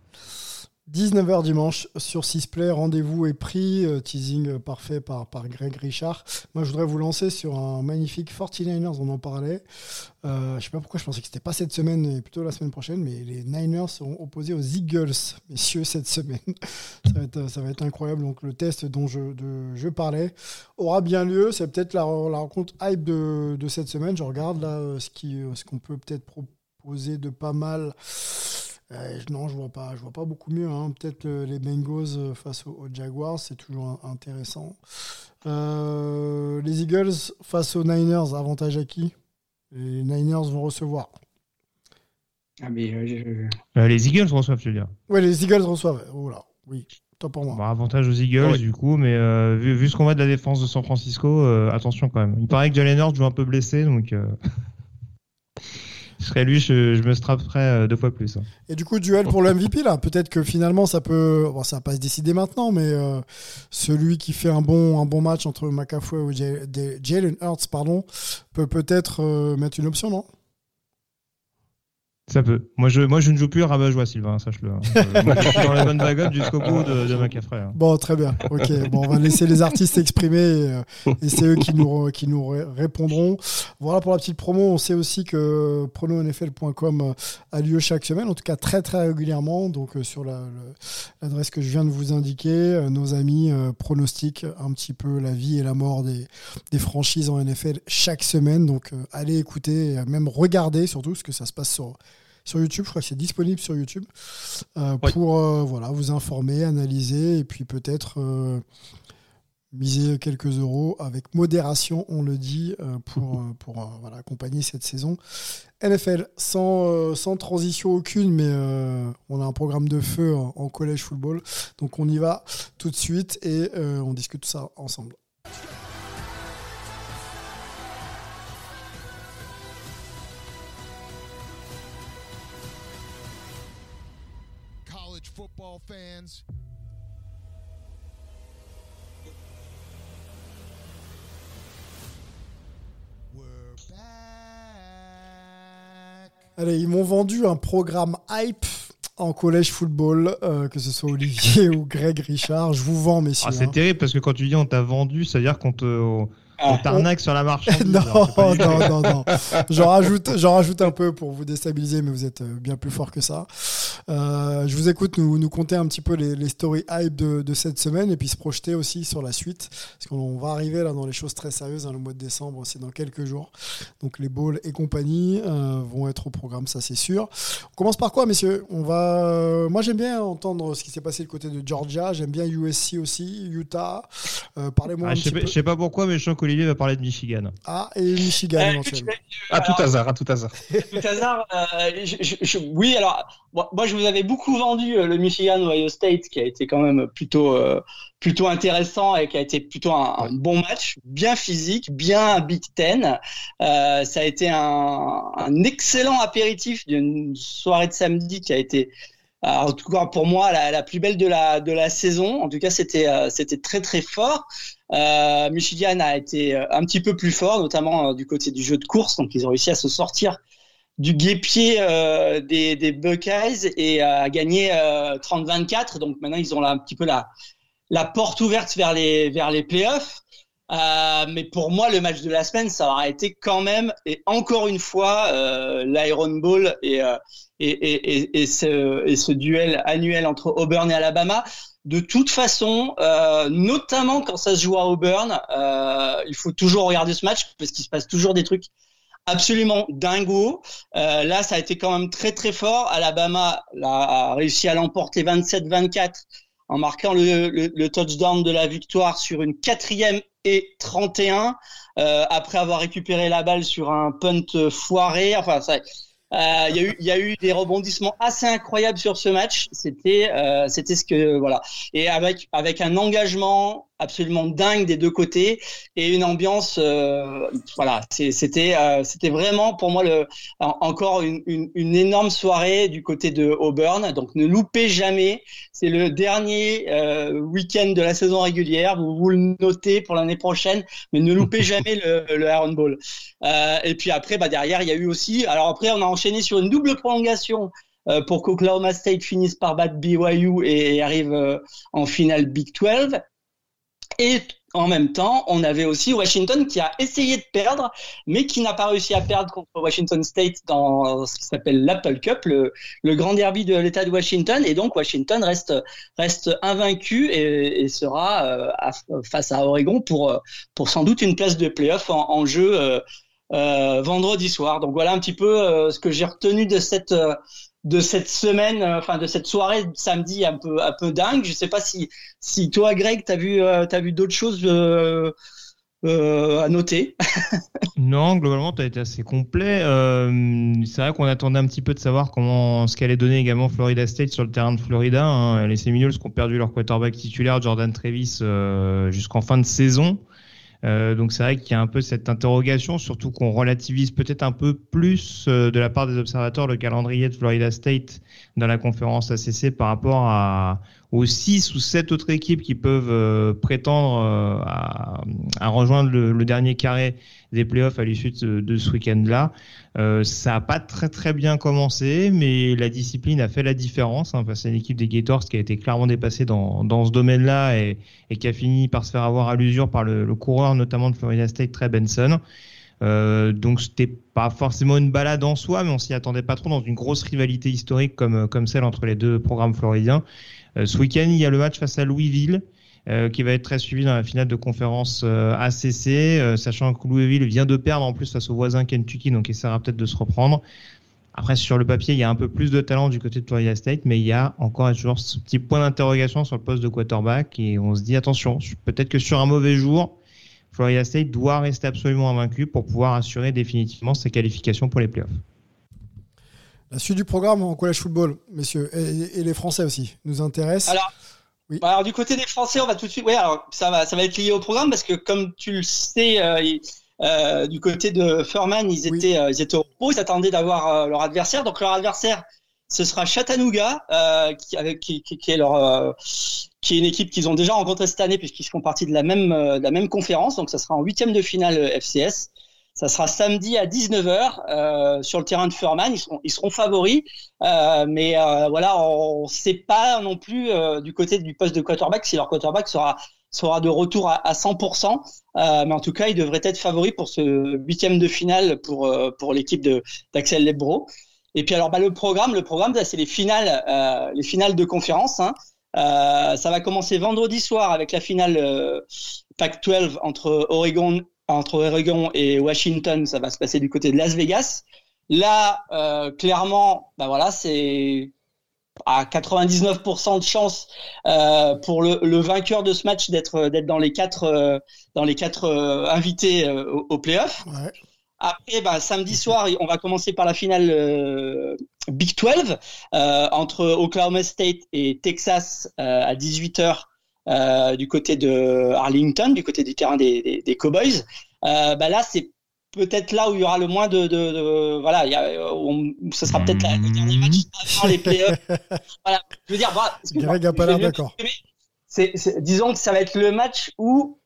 19h dimanche sur Sisplay, rendez-vous est pris, euh, teasing parfait par, Greg Richard. Moi je voudrais vous lancer sur un magnifique 49ers, on en parlait. Euh, je sais pas pourquoi je pensais que c'était pas cette semaine, mais plutôt la semaine prochaine, mais les Niners seront opposés aux Eagles, messieurs, cette semaine. (laughs) ça, va être, incroyable. Donc le test dont je, parlais aura bien lieu. C'est peut-être la, rencontre hype de, cette semaine. Je regarde là euh, ce qui- euh, ce qu'on peut peut-être proposer de pas mal. Euh, non, je vois pas, je vois pas beaucoup mieux. hein. Peut-être euh, les Bengals euh, face aux, aux Jaguars, c'est toujours intéressant. Euh, les Eagles face aux Niners, avantage à qui Les Niners vont recevoir. Ah, mais euh, je- Euh, les Eagles reçoivent, je veux dire. Ouais, les Eagles reçoivent. Oh là, oui, top pour moi. Bon, avantage aux Eagles du coup, mais euh, vu, vu ce qu'on voit de la défense de San Francisco, euh, attention quand même. Il paraît que Jalen Hurts joue un peu blessé, donc euh, (laughs) je serais lui, je, me strapperais euh, deux fois plus. hein. Et du coup, duel pour le MVP là. Peut-être que finalement, ça peut, bon, ça va pas se décider maintenant, mais euh, celui qui fait un bon, un bon match entre McAfee ou Jalen Hurts, pardon, peut peut-être euh, mettre une option, non? Ça peut. Moi je, moi, je ne joue plus à rabat-joie, Sylvain, sache-le. hein. Euh, moi, je (laughs) suis dans la bonne bagotte jusqu'au bout de, de McCaffrey. hein. Bon, très bien. Ok, bon, on va laisser les artistes s'exprimer et, euh, et c'est eux qui nous, qui nous ré- répondront. Voilà pour la petite promo. On sait aussi que prononfl.com euh, a lieu chaque semaine, en tout cas très très régulièrement. Donc euh, sur la- le- l'adresse que je viens de vous indiquer, nos amis pronostiquent un petit peu la vie et la mort des, des franchises en NFL chaque semaine. Donc allez écouter, et même regarder surtout, parce que ça se passe sur sur YouTube. Je crois que c'est disponible sur YouTube euh, Oui. pour euh, voilà, vous informer, analyser et puis peut-être euh, miser quelques euros avec modération, on le dit, pour, pour voilà, accompagner cette saison. NFL, sans, sans transition aucune, mais euh, on a un programme de feu en, en collège football. Donc on y va tout de suite et euh, on discute tout ça ensemble. Fans. We're back. Allez, ils m'ont vendu un programme hype en collège football, euh, que ce soit Olivier (laughs) ou Greg Richard. Je vous vends, messieurs. Ah, c'est hein. terrible parce que quand tu dis on t'a vendu, c'est-à-dire qu'on te, On t'arnaque sur la marche. (laughs) non, non, non, non. J'en rajoute, j'en rajoute un peu pour vous déstabiliser, mais vous êtes euh, bien plus fort que ça. Euh, je vous écoute nous, nous compter un petit peu les, les stories hype de, de, cette semaine et puis se projeter aussi sur la suite. Parce qu'on va arriver là dans les choses très sérieuses. Hein, le mois de décembre, c'est dans quelques jours. Donc les balls et compagnie euh, vont être au programme, ça c'est sûr. On commence par quoi, messieurs? On va. euh, moi, j'aime bien entendre ce qui s'est passé du côté de Georgia. J'aime bien USC aussi, Utah. Euh, Parlez-moi Ah, un je, sais petit pas, peu. je sais pas pourquoi, mais je sens qu'Olivier va parler de Michigan. Ah, et Michigan Euh, éventuellement. À tout alors, hasard, à tout hasard. (laughs) tout hasard, euh, je- je- je- oui, alors, moi, moi, je vous avais beaucoup vendu euh, le Michigan Ohio State, qui a été quand même plutôt, euh, plutôt intéressant et qui a été plutôt un, un bon match, bien physique, bien Big Ten. Euh, ça a été un, un excellent apéritif d'une soirée de samedi qui a été, euh, en tout cas pour moi, la, la plus belle de la, de la saison. En tout cas, c'était, euh, c'était très très fort. Euh, Michigan a été euh, un petit peu plus fort, notamment euh, du côté du jeu de course. Donc, ils ont réussi à se sortir du guépier euh, des, des Buckeyes et à gagner euh, 30-24. Donc, maintenant, ils ont là un petit peu la, la porte ouverte vers les, vers les playoffs. Euh, mais pour moi, le match de la semaine, ça aura été quand même, et encore une fois, euh, l'Iron Bowl euh, et, et, et, et, ce, et ce duel annuel entre Auburn et Alabama. De toute façon, euh, notamment quand ça se joue à Auburn, euh, il faut toujours regarder ce match parce qu'il se passe toujours des trucs absolument dingo. Euh, là, ça a été quand même très très fort. Alabama a réussi à l'emporter 27-24 en marquant le, touchdown de la victoire sur une quatrième et 31 euh, après avoir récupéré la balle sur un punt foiré. Enfin, ça, il y, a eu, y a eu des rebondissements assez incroyables sur ce match. C'était, euh, c'était ce que voilà. Et avec avec un engagement absolument dingue des deux côtés et une ambiance, euh, voilà. C'était euh, c'était vraiment pour moi le encore une, une, une, énorme soirée du côté de Auburn. Donc ne loupez jamais. C'est le dernier euh, week-end de la saison régulière. Vous vous le notez pour l'année prochaine, mais ne loupez (laughs) jamais le, le Iron Bowl. Euh, et puis après, bah derrière, il y a eu aussi. Alors après, on a enchaîné sur une double prolongation euh, pour qu'Oklahoma State finisse par battre BYU et arrive euh, en finale Big 12. Et en même temps, on avait aussi Washington qui a essayé de perdre, mais qui n'a pas réussi à perdre contre Washington State dans ce qui s'appelle l'Apple Cup, le, le, grand derby de l'État de Washington. Et donc Washington reste reste invaincu et, sera euh, face à Oregon pour pour sans doute une place de playoff en, jeu euh, euh, vendredi soir. Donc voilà un petit peu euh, ce que j'ai retenu de cette de cette semaine, enfin de cette soirée samedi un peu un peu dingue. Je sais pas si si toi Greg t'as vu euh, t'as vu d'autres choses euh, euh, à noter. (laughs) non, globalement tu as été assez complet. Euh, c'est vrai qu'on attendait un petit peu de savoir comment ce qu'allait donner également Florida State sur le terrain de Florida. Hein. Les Seminoles qui ont perdu leur quarterback titulaire Jordan Travis euh, jusqu'en fin de saison. Euh, donc c'est vrai qu'il y a un peu cette interrogation, surtout qu'on relativise peut-être un peu plus euh, de la part des observateurs le calendrier de Florida State dans la conférence ACC par rapport à, aux six ou sept autres équipes qui peuvent euh, prétendre à, à, rejoindre le, le, dernier carré des playoffs à l'issue de, de, ce week-end-là. Euh, ça n'a pas très très bien commencé, mais la discipline a fait la différence. Hein, c'est une équipe des Gators qui a été clairement dépassée dans, dans ce domaine-là et, et, qui a fini par se faire avoir à l'usure par le, le, coureur notamment de Florida State, Trey Benson. Euh, donc c'était pas forcément une balade en soi, mais on s'y attendait pas trop dans une grosse rivalité historique comme, comme celle entre les deux programmes floridiens. Euh, ce week-end, il y a le match face à Louisville. Euh, qui va être très suivi dans la finale de conférence euh, ACC, euh, sachant que Louisville vient de perdre en plus face au voisin Kentucky, donc il essaiera peut-être de se reprendre. Après, sur le papier, il y a un peu plus de talent du côté de Florida State, mais il y a encore toujours ce petit point d'interrogation sur le poste de quarterback, et on se dit attention, peut-être que sur un mauvais jour, Florida State doit rester absolument invaincu pour pouvoir assurer définitivement ses qualifications pour les playoffs. La suite du programme en collège football, messieurs, et, et les Français aussi, nous intéresse. Alors, oui. alors du côté des Français, on va tout de suite. Oui, alors ça va, ça va être lié au programme parce que comme tu le sais, euh, euh, du côté de Furman, ils étaient, oui. euh, ils étaient au repos, ils attendaient d'avoir leur adversaire. Donc leur adversaire, ce sera Chattanooga, qui, avec qui, qui, qui, est leur, qui est une équipe qu'ils ont déjà rencontrée cette année puisqu'ils font partie de la même, de la même conférence. Donc ça sera en huitième de finale FCS. Ça sera samedi à 19h euh, sur le terrain de Furman. Ils seront, ils seront favoris, euh, mais euh, voilà, on ne sait pas non plus euh, du côté du poste de quarterback si leur quarterback sera sera de retour à, 100%. mais en tout cas, il devrait être favori pour ce huitième de finale pour pour l'équipe d'Axel Lebro. Et puis alors, bah, le programme, le programme, c'est les finales, les finales de conférence. Hein. ça va commencer vendredi soir avec la finale Pac-12 entre Oregon entre Oregon et Washington, ça va se passer du côté de Las Vegas. Là, euh, clairement, bah voilà, c'est à 99% de chance euh, pour le, le, vainqueur de ce match d'être d'être dans les quatre euh, dans les quatre euh, invités euh, au, au playoff. Ouais. Après, bah, samedi soir, on va commencer par la finale Big 12 entre Oklahoma State et Texas à 18h euh, du côté de Arlington, du côté du terrain des, des, des Cowboys. Euh, bah là, c'est peut-être là où il y aura le moins de, de, de voilà, il y a, on, ce sera peut-être le dernier match avant les playoffs. (laughs) voilà, je veux dire, voilà, Greg a pas l'air d'accord. Disons que ça va être le match où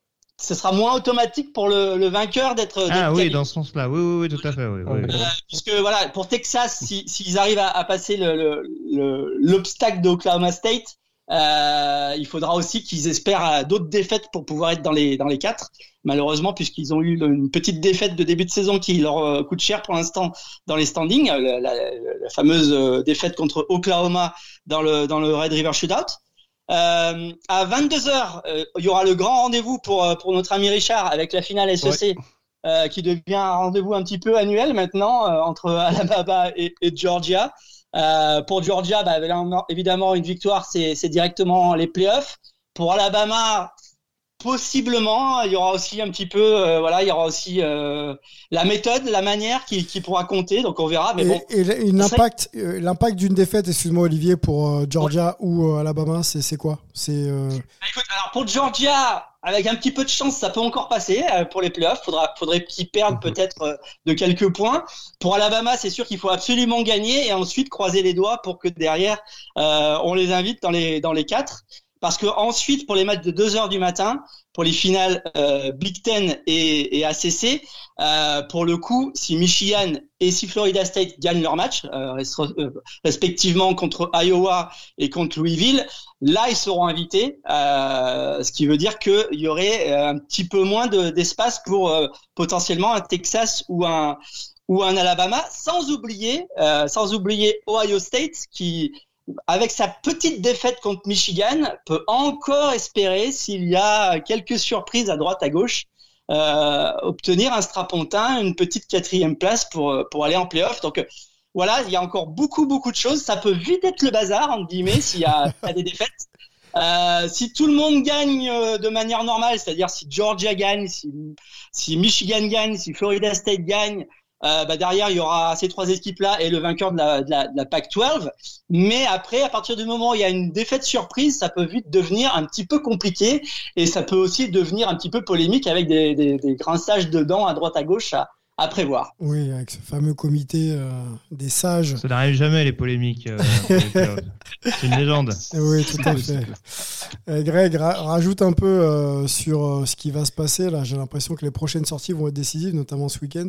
ce sera moins automatique pour le, le vainqueur d'être. Ah oui, dans ce sens-là, oui, oui, oui, tout à fait, oui. oui. Euh, puisque voilà, pour Texas, s'ils si, arrivent à, à passer le, l'obstacle le, d'Oklahoma State, euh, il faudra aussi qu'ils espèrent euh, d'autres défaites pour pouvoir être dans les dans les quatre. Malheureusement, puisqu'ils ont eu une petite défaite de début de saison qui leur euh, coûte cher pour l'instant dans les standings, la, la, la, fameuse défaite contre Oklahoma dans le dans le Red River Shootout. Euh, à 22 h il y aura le grand rendez-vous pour pour notre ami Richard avec la finale SEC. Euh, qui devient un rendez-vous un petit peu annuel maintenant entre Alabama et, et Georgia. Euh, pour Georgia, bah, évidemment, une victoire, c'est directement les playoffs. Pour Alabama, possiblement, il y aura aussi un petit peu, euh, voilà, il y aura aussi euh, la méthode, la manière qui, qui, pourra compter. Donc on verra. Mais et, bon, et l'impact, euh, l'impact d'une défaite, excuse-moi Olivier, pour Georgia ou Alabama, c'est quoi? C'est. Bah, alors pour Georgia, avec un petit peu de chance, ça peut encore passer pour les playoffs. Faudra, faudrait qu'ils perdent mhm. peut-être de quelques points. Pour Alabama, c'est sûr qu'il faut absolument gagner et ensuite croiser les doigts pour que derrière on les invite dans les dans les quatre parce que ensuite pour les matchs de 2 heures du matin, pour les finales euh, Big Ten et, et ACC, euh, pour le coup, si Michigan et si Florida State gagnent leur match, euh, euh respectivement contre Iowa et contre Louisville, là ils seront invités, euh, ce qui veut dire qu'il y aurait un petit peu moins d'espace pour potentiellement un Texas ou un ou un Alabama, sans oublier, sans oublier Ohio State qui avec sa petite défaite contre Michigan, peut encore espérer, s'il y a quelques surprises à droite à gauche, euh, obtenir un strapontin, une petite quatrième place pour, pour aller en playoff. Donc euh, voilà, il y a encore beaucoup, beaucoup de choses. Ça peut vite être le bazar, entre guillemets, (laughs) s'il y a, des défaites. Euh, si tout le monde gagne euh, de manière normale, c'est-à-dire si Georgia gagne, si, si Michigan gagne, si Florida State gagne, euh, bah derrière, il y aura ces trois équipes-là et le vainqueur de la, de la, de la PAC-12. Mais après, à partir du moment où il y a une défaite surprise, ça peut vite devenir un petit peu compliqué et ça peut aussi devenir un petit peu polémique avec des, des, des grinçages de dents à droite à gauche à prévoir. Oui, avec ce fameux comité euh, des sages. Ça n'arrive jamais les polémiques. Euh, (laughs) c'est une légende. Oui, tout à fait. (laughs) Euh, Greg, rajoute un peu euh, sur euh, ce qui va se passer. Là, j'ai l'impression que les prochaines sorties vont être décisives, notamment ce week-end,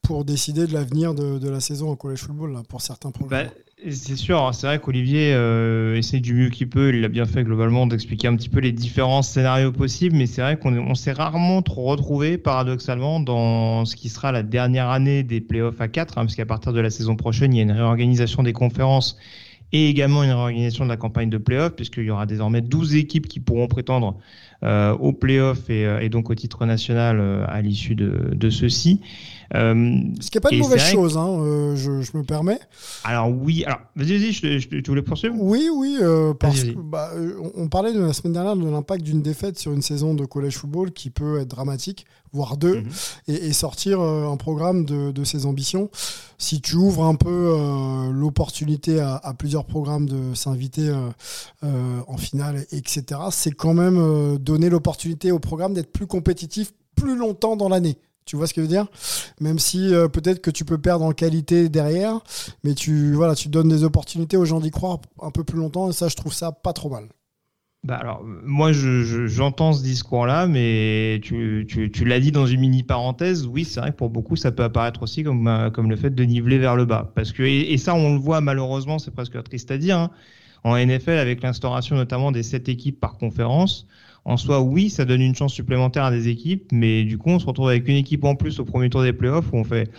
pour décider de l'avenir de, de, la saison en college football là, pour certains programmes. Bah, c'est sûr, hein, c'est vrai qu'Olivier euh, essaie du mieux qu'il peut, il l'a bien fait globalement d'expliquer un petit peu les différents scénarios possibles, mais c'est vrai qu'on on s'est rarement trop retrouvé paradoxalement dans ce qui sera la dernière année des playoffs à 4, hein, parce qu'à partir de la saison prochaine, il y a une réorganisation des conférences et également une réorganisation de la campagne de playoffs, puisqu'il y aura désormais 12 équipes qui pourront prétendre euh, aux playoffs et, euh, et, donc au titre national euh, à l'issue de, de ceux-ci. Euh, Ce qui n'est pas une mauvaise chose, hein, euh, je, je, me permets. Alors oui, alors vas-y, vas-y, je, je, tu voulais poursuivre Oui, oui, euh, parce que bah, on parlait de la semaine dernière de l'impact d'une défaite sur une saison de college football qui peut être dramatique, voire deux, mm -hmm. et, et, sortir un programme de, de, ses ambitions. Si tu ouvres un peu l'opportunité à, à, plusieurs programmes de s'inviter en finale, etc., c'est quand même donner l'opportunité au programme d'être plus compétitif plus longtemps dans l'année. Tu vois ce que je veux dire? Même si euh, peut-être que tu peux perdre en qualité derrière, mais tu, voilà, tu donnes des opportunités aux gens d'y croire un peu plus longtemps, et ça, je trouve ça pas trop mal. Bah alors, moi, j'entends je, je, ce discours-là, mais tu, tu, tu l'as dit dans une mini parenthèse. Oui, c'est vrai que pour beaucoup, ça peut apparaître aussi comme, euh, comme le fait de niveler vers le bas. Parce que, et, et ça, on le voit malheureusement, c'est presque triste à dire. Hein, en NFL avec l'instauration notamment des sept équipes par conférence. En soi, oui, ça donne une chance supplémentaire à des équipes, mais du coup, on se retrouve avec une équipe en plus au premier tour des playoffs où on fait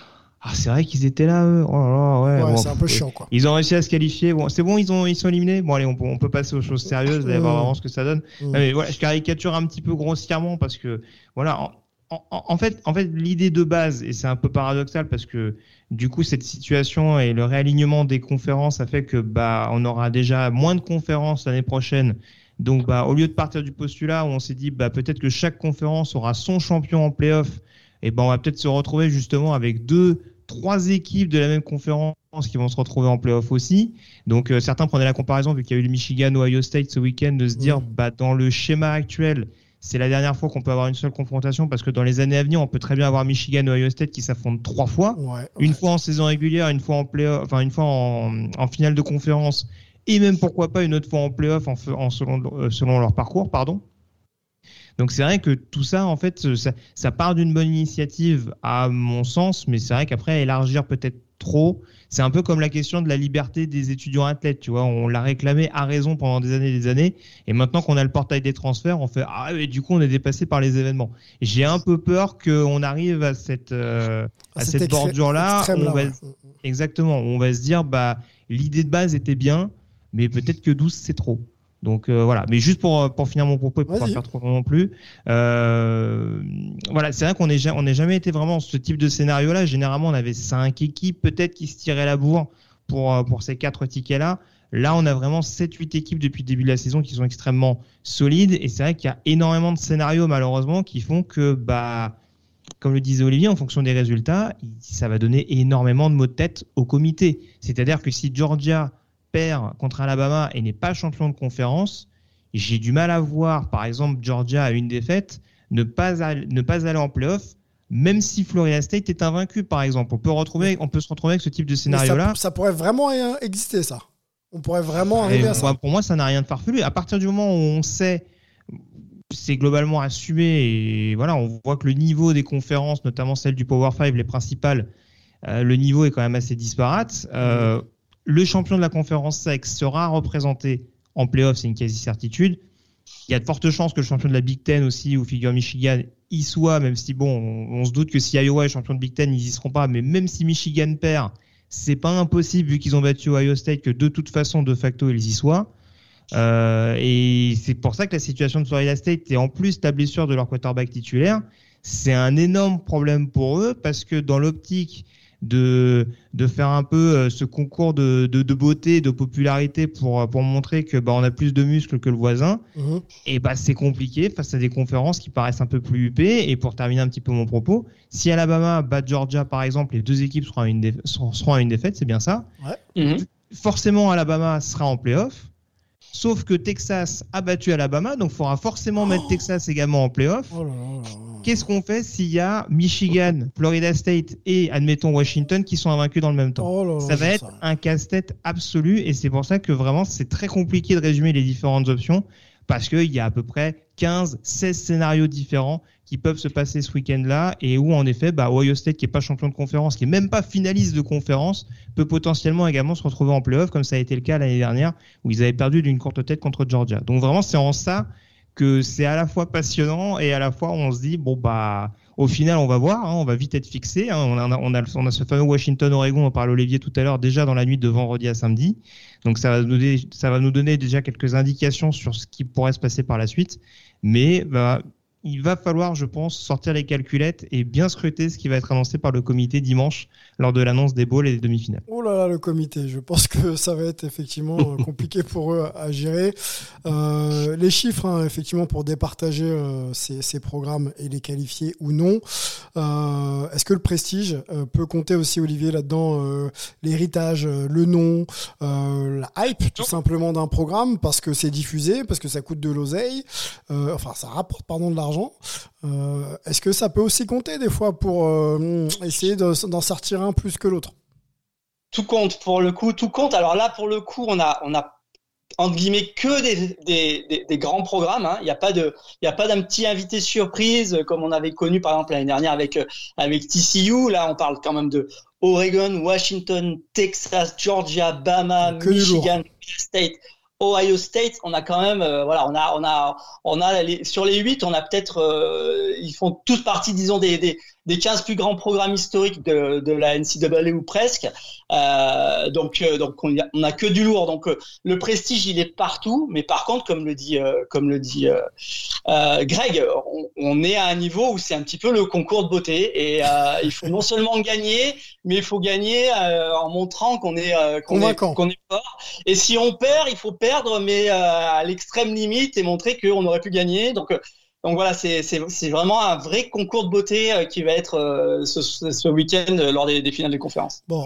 ah, c'est vrai qu'ils étaient là, eux. Oh là là, ouais. Ouais, bon, c'est un peu chiant, quoi. Ils ont réussi à se qualifier. Bon, c'est bon, ils ont ils sont éliminés. Bon, allez, on peut, on peut passer aux choses sérieuses. Allez voir Mm. vraiment ce que ça donne. Mm. Non, mais voilà, je caricature un petit peu grossièrement parce que voilà. En, en- en fait, en fait, l'idée de base, et c'est un peu paradoxal parce que du coup, cette situation et le réalignement des conférences a fait que bah, on aura déjà moins de conférences l'année prochaine. Donc, bah, au lieu de partir du postulat où on s'est dit bah, peut-être que chaque conférence aura son champion en playoff, et ben on va peut-être se retrouver justement avec deux, trois équipes de la même conférence qui vont se retrouver en playoff aussi. Donc euh, certains prenaient la comparaison vu qu'il y a eu le Michigan Ohio State ce week-end de se dire bah dans le schéma actuel c'est la dernière fois qu'on peut avoir une seule confrontation parce que dans les années à venir on peut très bien avoir Michigan Ohio State qui s'affrontent trois fois. Ouais, une fois en saison régulière, une fois en playoff, enfin une fois en, en finale de conférence, et même pourquoi pas une autre fois en playoff en, en selon, euh, selon leur parcours, pardon. Donc c'est vrai que tout ça, en fait, ça, ça part d'une bonne initiative à mon sens, mais c'est vrai qu'après élargir peut-être trop, c'est un peu comme la question de la liberté des étudiants athlètes, tu vois, on l'a réclamé à raison pendant des années et des années, et maintenant qu'on a le portail des transferts, on fait ah mais du coup on est dépassé par les événements. Et J'ai un peu peur qu'on arrive à cette euh, à Cet cette bordure-là, extrême-là, on va- ouais. Exactement. On va se dire, bah, l'idée de base était bien, mais peut-être que 12, c'est trop. Donc euh, voilà. Mais juste pour, euh, pour finir mon propos et pour pas faire trop long non plus, euh, voilà, c'est vrai qu'on n'est on n'est jamais été vraiment dans ce type de scénario-là. Généralement, on avait cinq équipes peut-être qui se tiraient la bourre pour, pour ces quatre tickets-là. Là, on a vraiment 7-8 équipes depuis le début de la saison qui sont extrêmement solides. Et c'est vrai qu'il y a énormément de scénarios, malheureusement, qui font que, bah, comme le disait Olivier, en fonction des résultats, ça va donner énormément de mots de tête au comité. C'est-à-dire que si Georgia perd contre Alabama et n'est pas champion de conférence, j'ai du mal à voir, par exemple, Georgia à une défaite, ne pas, al- ne pas aller en playoff, même si Florida State est invaincu, par exemple. On peut, retrouver, on peut se retrouver avec ce type de scénario-là. ça, ça pourrait vraiment exister, ça. On pourrait vraiment arriver Et à ça. moi, pour moi, ça n'a rien de farfelu. À partir du moment où on sait, c'est globalement assumé, et voilà, on voit que le niveau des conférences, notamment celles du Power 5, les principales, euh, le niveau est quand même assez disparate. Euh, le champion de la conférence SEC sera représenté en playoff, c'est une quasi-certitude. Il y a de fortes chances que le champion de la Big Ten aussi, ou figure Michigan, y soit, même si bon, on, se doute que si Iowa est champion de Big Ten, ils y seront pas, mais même si Michigan perd, c'est pas impossible vu qu'ils ont battu Ohio State que de toute façon, de facto, ils y soient. Euh, et c'est pour ça que la situation de Florida State et en plus la blessure de leur quarterback titulaire, c'est un énorme problème pour eux parce que dans l'optique de, de faire un peu euh, ce concours de, de, de beauté, de popularité pour, pour montrer que bah, on a plus de muscles que le voisin, Mhm. et bah c'est compliqué face à des conférences qui paraissent un peu plus huppées. Et pour terminer un petit peu mon propos, si Alabama bat Georgia par exemple, les deux équipes seront à une, défa- seront seront à une défaite, c'est bien ça. Mhm. Forcément, Alabama sera en playoff. Sauf que Texas a battu Alabama, donc il faudra forcément mettre Texas également en playoff. Oh. Qu'est-ce qu'on fait s'il y a Michigan, Florida State et, admettons, Washington qui sont invaincus dans le même temps? Oh là là, Ça va être un casse-tête absolu et c'est pour ça que vraiment c'est très compliqué de résumer les différentes options parce qu'il y a à peu près 15, 16 scénarios différents qui peuvent se passer ce week-end-là et où en effet bah, Ohio State qui est pas champion de conférence, qui est même pas finaliste de conférence, peut potentiellement également se retrouver en playoff comme ça a été le cas l'année dernière où ils avaient perdu d'une courte tête contre Georgia. Donc vraiment c'est en ça que c'est à la fois passionnant et à la fois on se dit bon bah au final on va voir, hein, on va vite être fixé. hein. on, a, ce fameux Washington-Oregon, on parle Olivier tout à l'heure déjà dans la nuit de vendredi à samedi. Donc ça va, nous donner, ça va nous donner déjà quelques indications sur ce qui pourrait se passer par la suite. Mais bah, il va falloir, je pense, sortir les calculettes et bien scruter ce qui va être annoncé par le comité dimanche lors de l'annonce des bowls et des demi-finales. Oh là là, le comité. Je pense que ça va être effectivement euh, (laughs) compliqué pour eux à gérer. Euh, les chiffres, hein, effectivement, pour départager euh, ces, ces programmes et les qualifier ou non. Euh, Est-ce que le prestige peut compter aussi, Olivier, là-dedans L'héritage, le nom, la hype, tout simplement, d'un programme? Parce que c'est diffusé, parce que ça coûte de l'oseille. Enfin, ça rapporte, pardon, de l'argent. Euh, Est-ce que ça peut aussi compter des fois pour euh, essayer de- d'en sortir un plus que l'autre? Tout compte pour le coup, tout compte. Alors là, pour le coup, on a, on a entre guillemets que des, des, des, des grands programmes. hein. Il n'y a pas de, il y a pas d'un petit invité surprise comme on avait connu par exemple l'année dernière avec euh, avec TCU. Là, on parle quand même de Oregon, Washington, Texas, Georgia, Bama, Que. Michigan, State. Ohio State, on a quand même, euh, voilà, on a, on a, on a les, sur les 8, on a peut-être, euh, ils font tous partie, disons, des, des, des 15 plus grands programmes historiques de, de la NCAA ou presque. Euh, donc, euh, donc on, a, on a que du lourd. Donc, euh, le prestige, il est partout. Mais par contre, comme le dit, comme le dit Greg, on, on, est à un niveau où c'est un petit peu le concours de beauté. Et il faut non seulement gagner, mais il faut gagner en montrant qu'on est, qu'on est, qu'on est fort. Et si on perd, il faut perdre, mais à l'extrême limite et montrer qu'on aurait pu gagner. Donc, donc voilà, c'est vraiment un vrai concours de beauté euh, qui va être euh, ce, ce week-end euh, lors des, des, finales des conférences. Bon,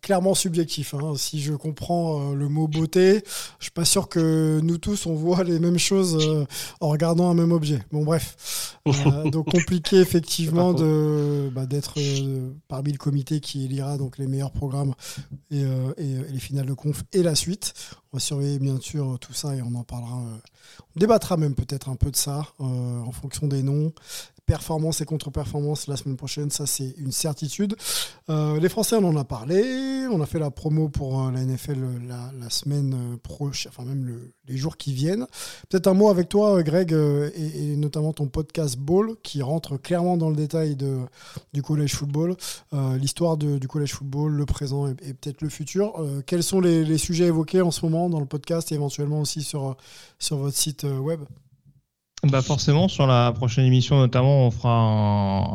clairement subjectif. Hein. Si je comprends le mot beauté, je suis pas sûr que nous tous on voit les mêmes choses en regardant un même objet. Bon bref, (laughs) donc compliqué effectivement de bah, d'être parmi le comité qui élira donc les meilleurs programmes et, et, et, les finales de conf et la suite. On va surveiller bien sûr tout ça et on en parlera on débattra même peut-être un peu de ça euh, en fonction des noms. Performance et contre-performance la semaine prochaine, ça c'est une certitude. Euh, les Français, on en a parlé. On a fait la promo pour euh, la NFL la, la semaine prochaine, enfin même le, les jours qui viennent. Peut-être un mot avec toi, Greg, et, notamment ton podcast Ball, qui rentre clairement dans le détail de, du collège football, euh, l'histoire du collège football, le présent et, peut-être le futur. Euh, quels sont les, les, sujets évoqués en ce moment dans le podcast et éventuellement aussi sur, sur votre site web? Bah forcément, sur la prochaine émission notamment, on fera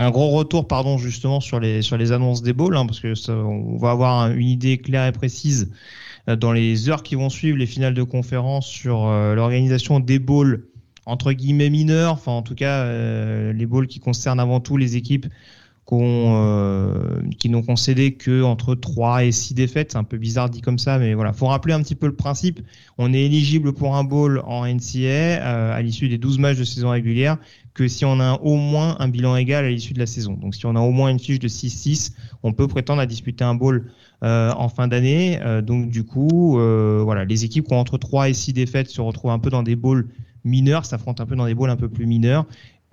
un, gros retour, pardon, justement sur les sur les annonces des balls, hein, parce que on va avoir une idée claire et précise euh, dans les heures qui vont suivre les finales de conférence sur euh, l'organisation des balls entre guillemets mineurs, enfin en tout cas euh, les balls qui concernent avant tout les équipes euh, qui n'ont concédé que entre 3 et 6 défaites. C'est un peu bizarre dit comme ça, mais voilà. Faut rappeler un petit peu le principe. On est éligible pour un bowl en NCA euh, à l'issue des 12 matchs de saison régulière que si on a au moins un bilan égal à l'issue de la saison. Donc si on a au moins une fiche de 6-6, on peut prétendre à disputer un bowl euh, en fin d'année. Donc du coup, voilà, les équipes qui ont entre 3 et 6 défaites se retrouvent un peu dans des bowls mineurs, s'affrontent un peu dans des bowls un peu plus mineurs.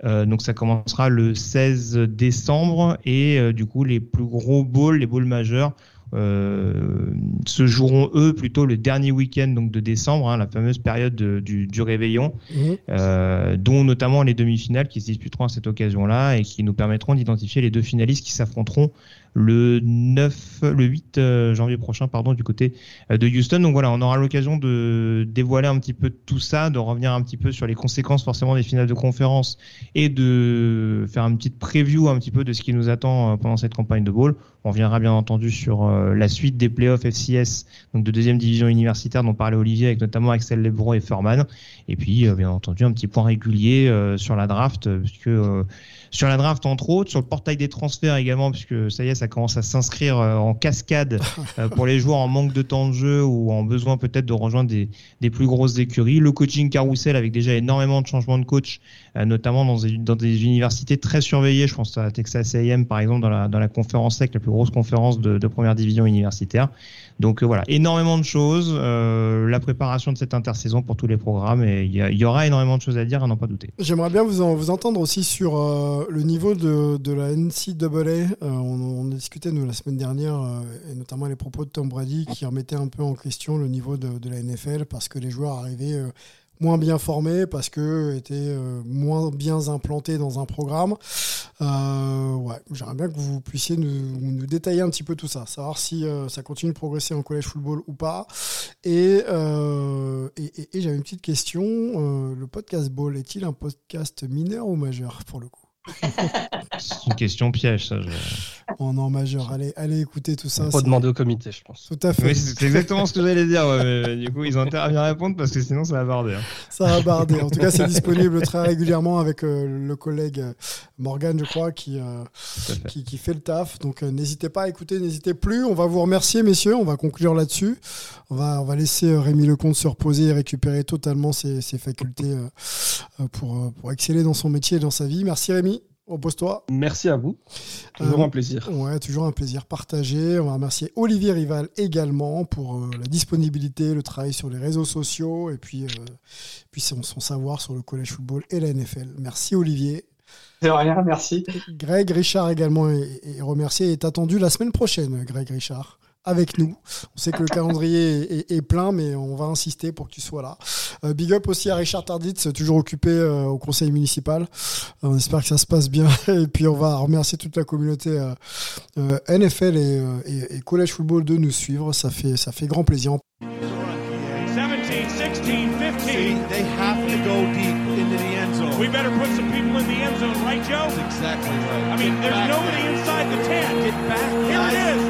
Euh, donc ça commencera le 16 décembre et euh, du coup les plus gros bowls, les bowls majeurs, euh, se joueront eux plutôt le dernier week-end donc de décembre, hein, la fameuse période de, du, du, réveillon, mmh. dont notamment les demi-finales qui se disputeront à cette occasion-là et qui nous permettront d'identifier les deux finalistes qui s'affronteront le 9, le 8 janvier prochain, pardon, du côté de Houston. Donc voilà, on aura l'occasion de dévoiler un petit peu tout ça, de revenir un petit peu sur les conséquences forcément des finales de conférence et de faire une petite preview un petit peu de ce qui nous attend pendant cette campagne de bowl. On reviendra bien entendu sur la suite des playoffs FCS, donc de deuxième division universitaire dont parlait Olivier avec notamment Axel Lebron et Furman. Et puis, bien entendu, un petit point régulier sur la draft, puisque sur la draft entre autres, sur le portail des transferts également, puisque ça y est, ça commence à s'inscrire en cascade (laughs) pour les joueurs en manque de temps de jeu ou en besoin peut-être de rejoindre des, des, plus grosses écuries. Le coaching carousel avec déjà énormément de changements de coach, notamment dans des, universités très surveillées. Je pense à Texas A&M par exemple dans la, conférence SEC, la plus grosse conférence de, première division universitaire. Donc euh, voilà, énormément de choses. Euh, la préparation de cette intersaison pour tous les programmes et il y, aura énormément de choses à dire, à n'en pas douter. J'aimerais bien vous, en, vous entendre aussi sur euh, le niveau de, la NCAA. on, on a discuté nous la semaine dernière et notamment les propos de Tom Brady qui remettaient un peu en question le niveau de, de la NFL parce que les joueurs arrivaient moins bien formés parce que étaient euh, moins bien implantés dans un programme. Euh, ouais, j'aimerais bien que vous puissiez nous, détailler un petit peu tout ça, savoir si euh, ça continue de progresser en collège football ou pas. Et, et, et j'avais une petite question. le podcast Ball est-il un podcast mineur ou majeur pour le coup? C'est une question piège, ça. Je... Oh non, majeur, allez, allez écouter tout ça. Faut demander au comité, je pense. Tout à fait. Oui, c'est exactement ce que j'allais dire. Ouais, mais, du coup, ils ont intérêt à bien répondre parce que sinon, ça va barder. Hein. Ça va barder. En tout cas, c'est disponible très régulièrement avec euh, le collègue Morgan, je crois, qui, euh, fait. qui, qui, fait le taf. Donc, euh, n'hésitez pas à écouter, n'hésitez plus. On va vous remercier, messieurs. On va conclure là-dessus. On va, on va laisser Rémi Lecomte se reposer et récupérer totalement ses, ses facultés pour, pour exceller dans son métier et dans sa vie. Merci, Rémi. Repose-toi. Merci à vous. Toujours euh, un plaisir. Ouais, toujours un plaisir partagé. On va remercier Olivier Rival également pour euh, la disponibilité, le travail sur les réseaux sociaux et puis, euh, puis son, son, savoir sur le collège football et la NFL. Merci Olivier. De rien, merci. Greg Richard également est, est remercié et est attendu la semaine prochaine, Greg Richard. Avec nous. On sait que le calendrier est, est plein, mais on va insister pour que tu sois là. Euh, big up aussi à Richard Tarditz, toujours occupé euh, au conseil municipal. Euh, on espère que ça se passe bien. (laughs) Et puis on va remercier toute la communauté NFL et, et, et, College Football de nous suivre. Ça fait, ça fait grand plaisir. 17, 16, 15. See, they have to go deep into the end zone. We better put some people in the end zone, right, Joe? That's exactly right. I mean, Get there's nobody there. inside the 10. Get back. Here guys. it is.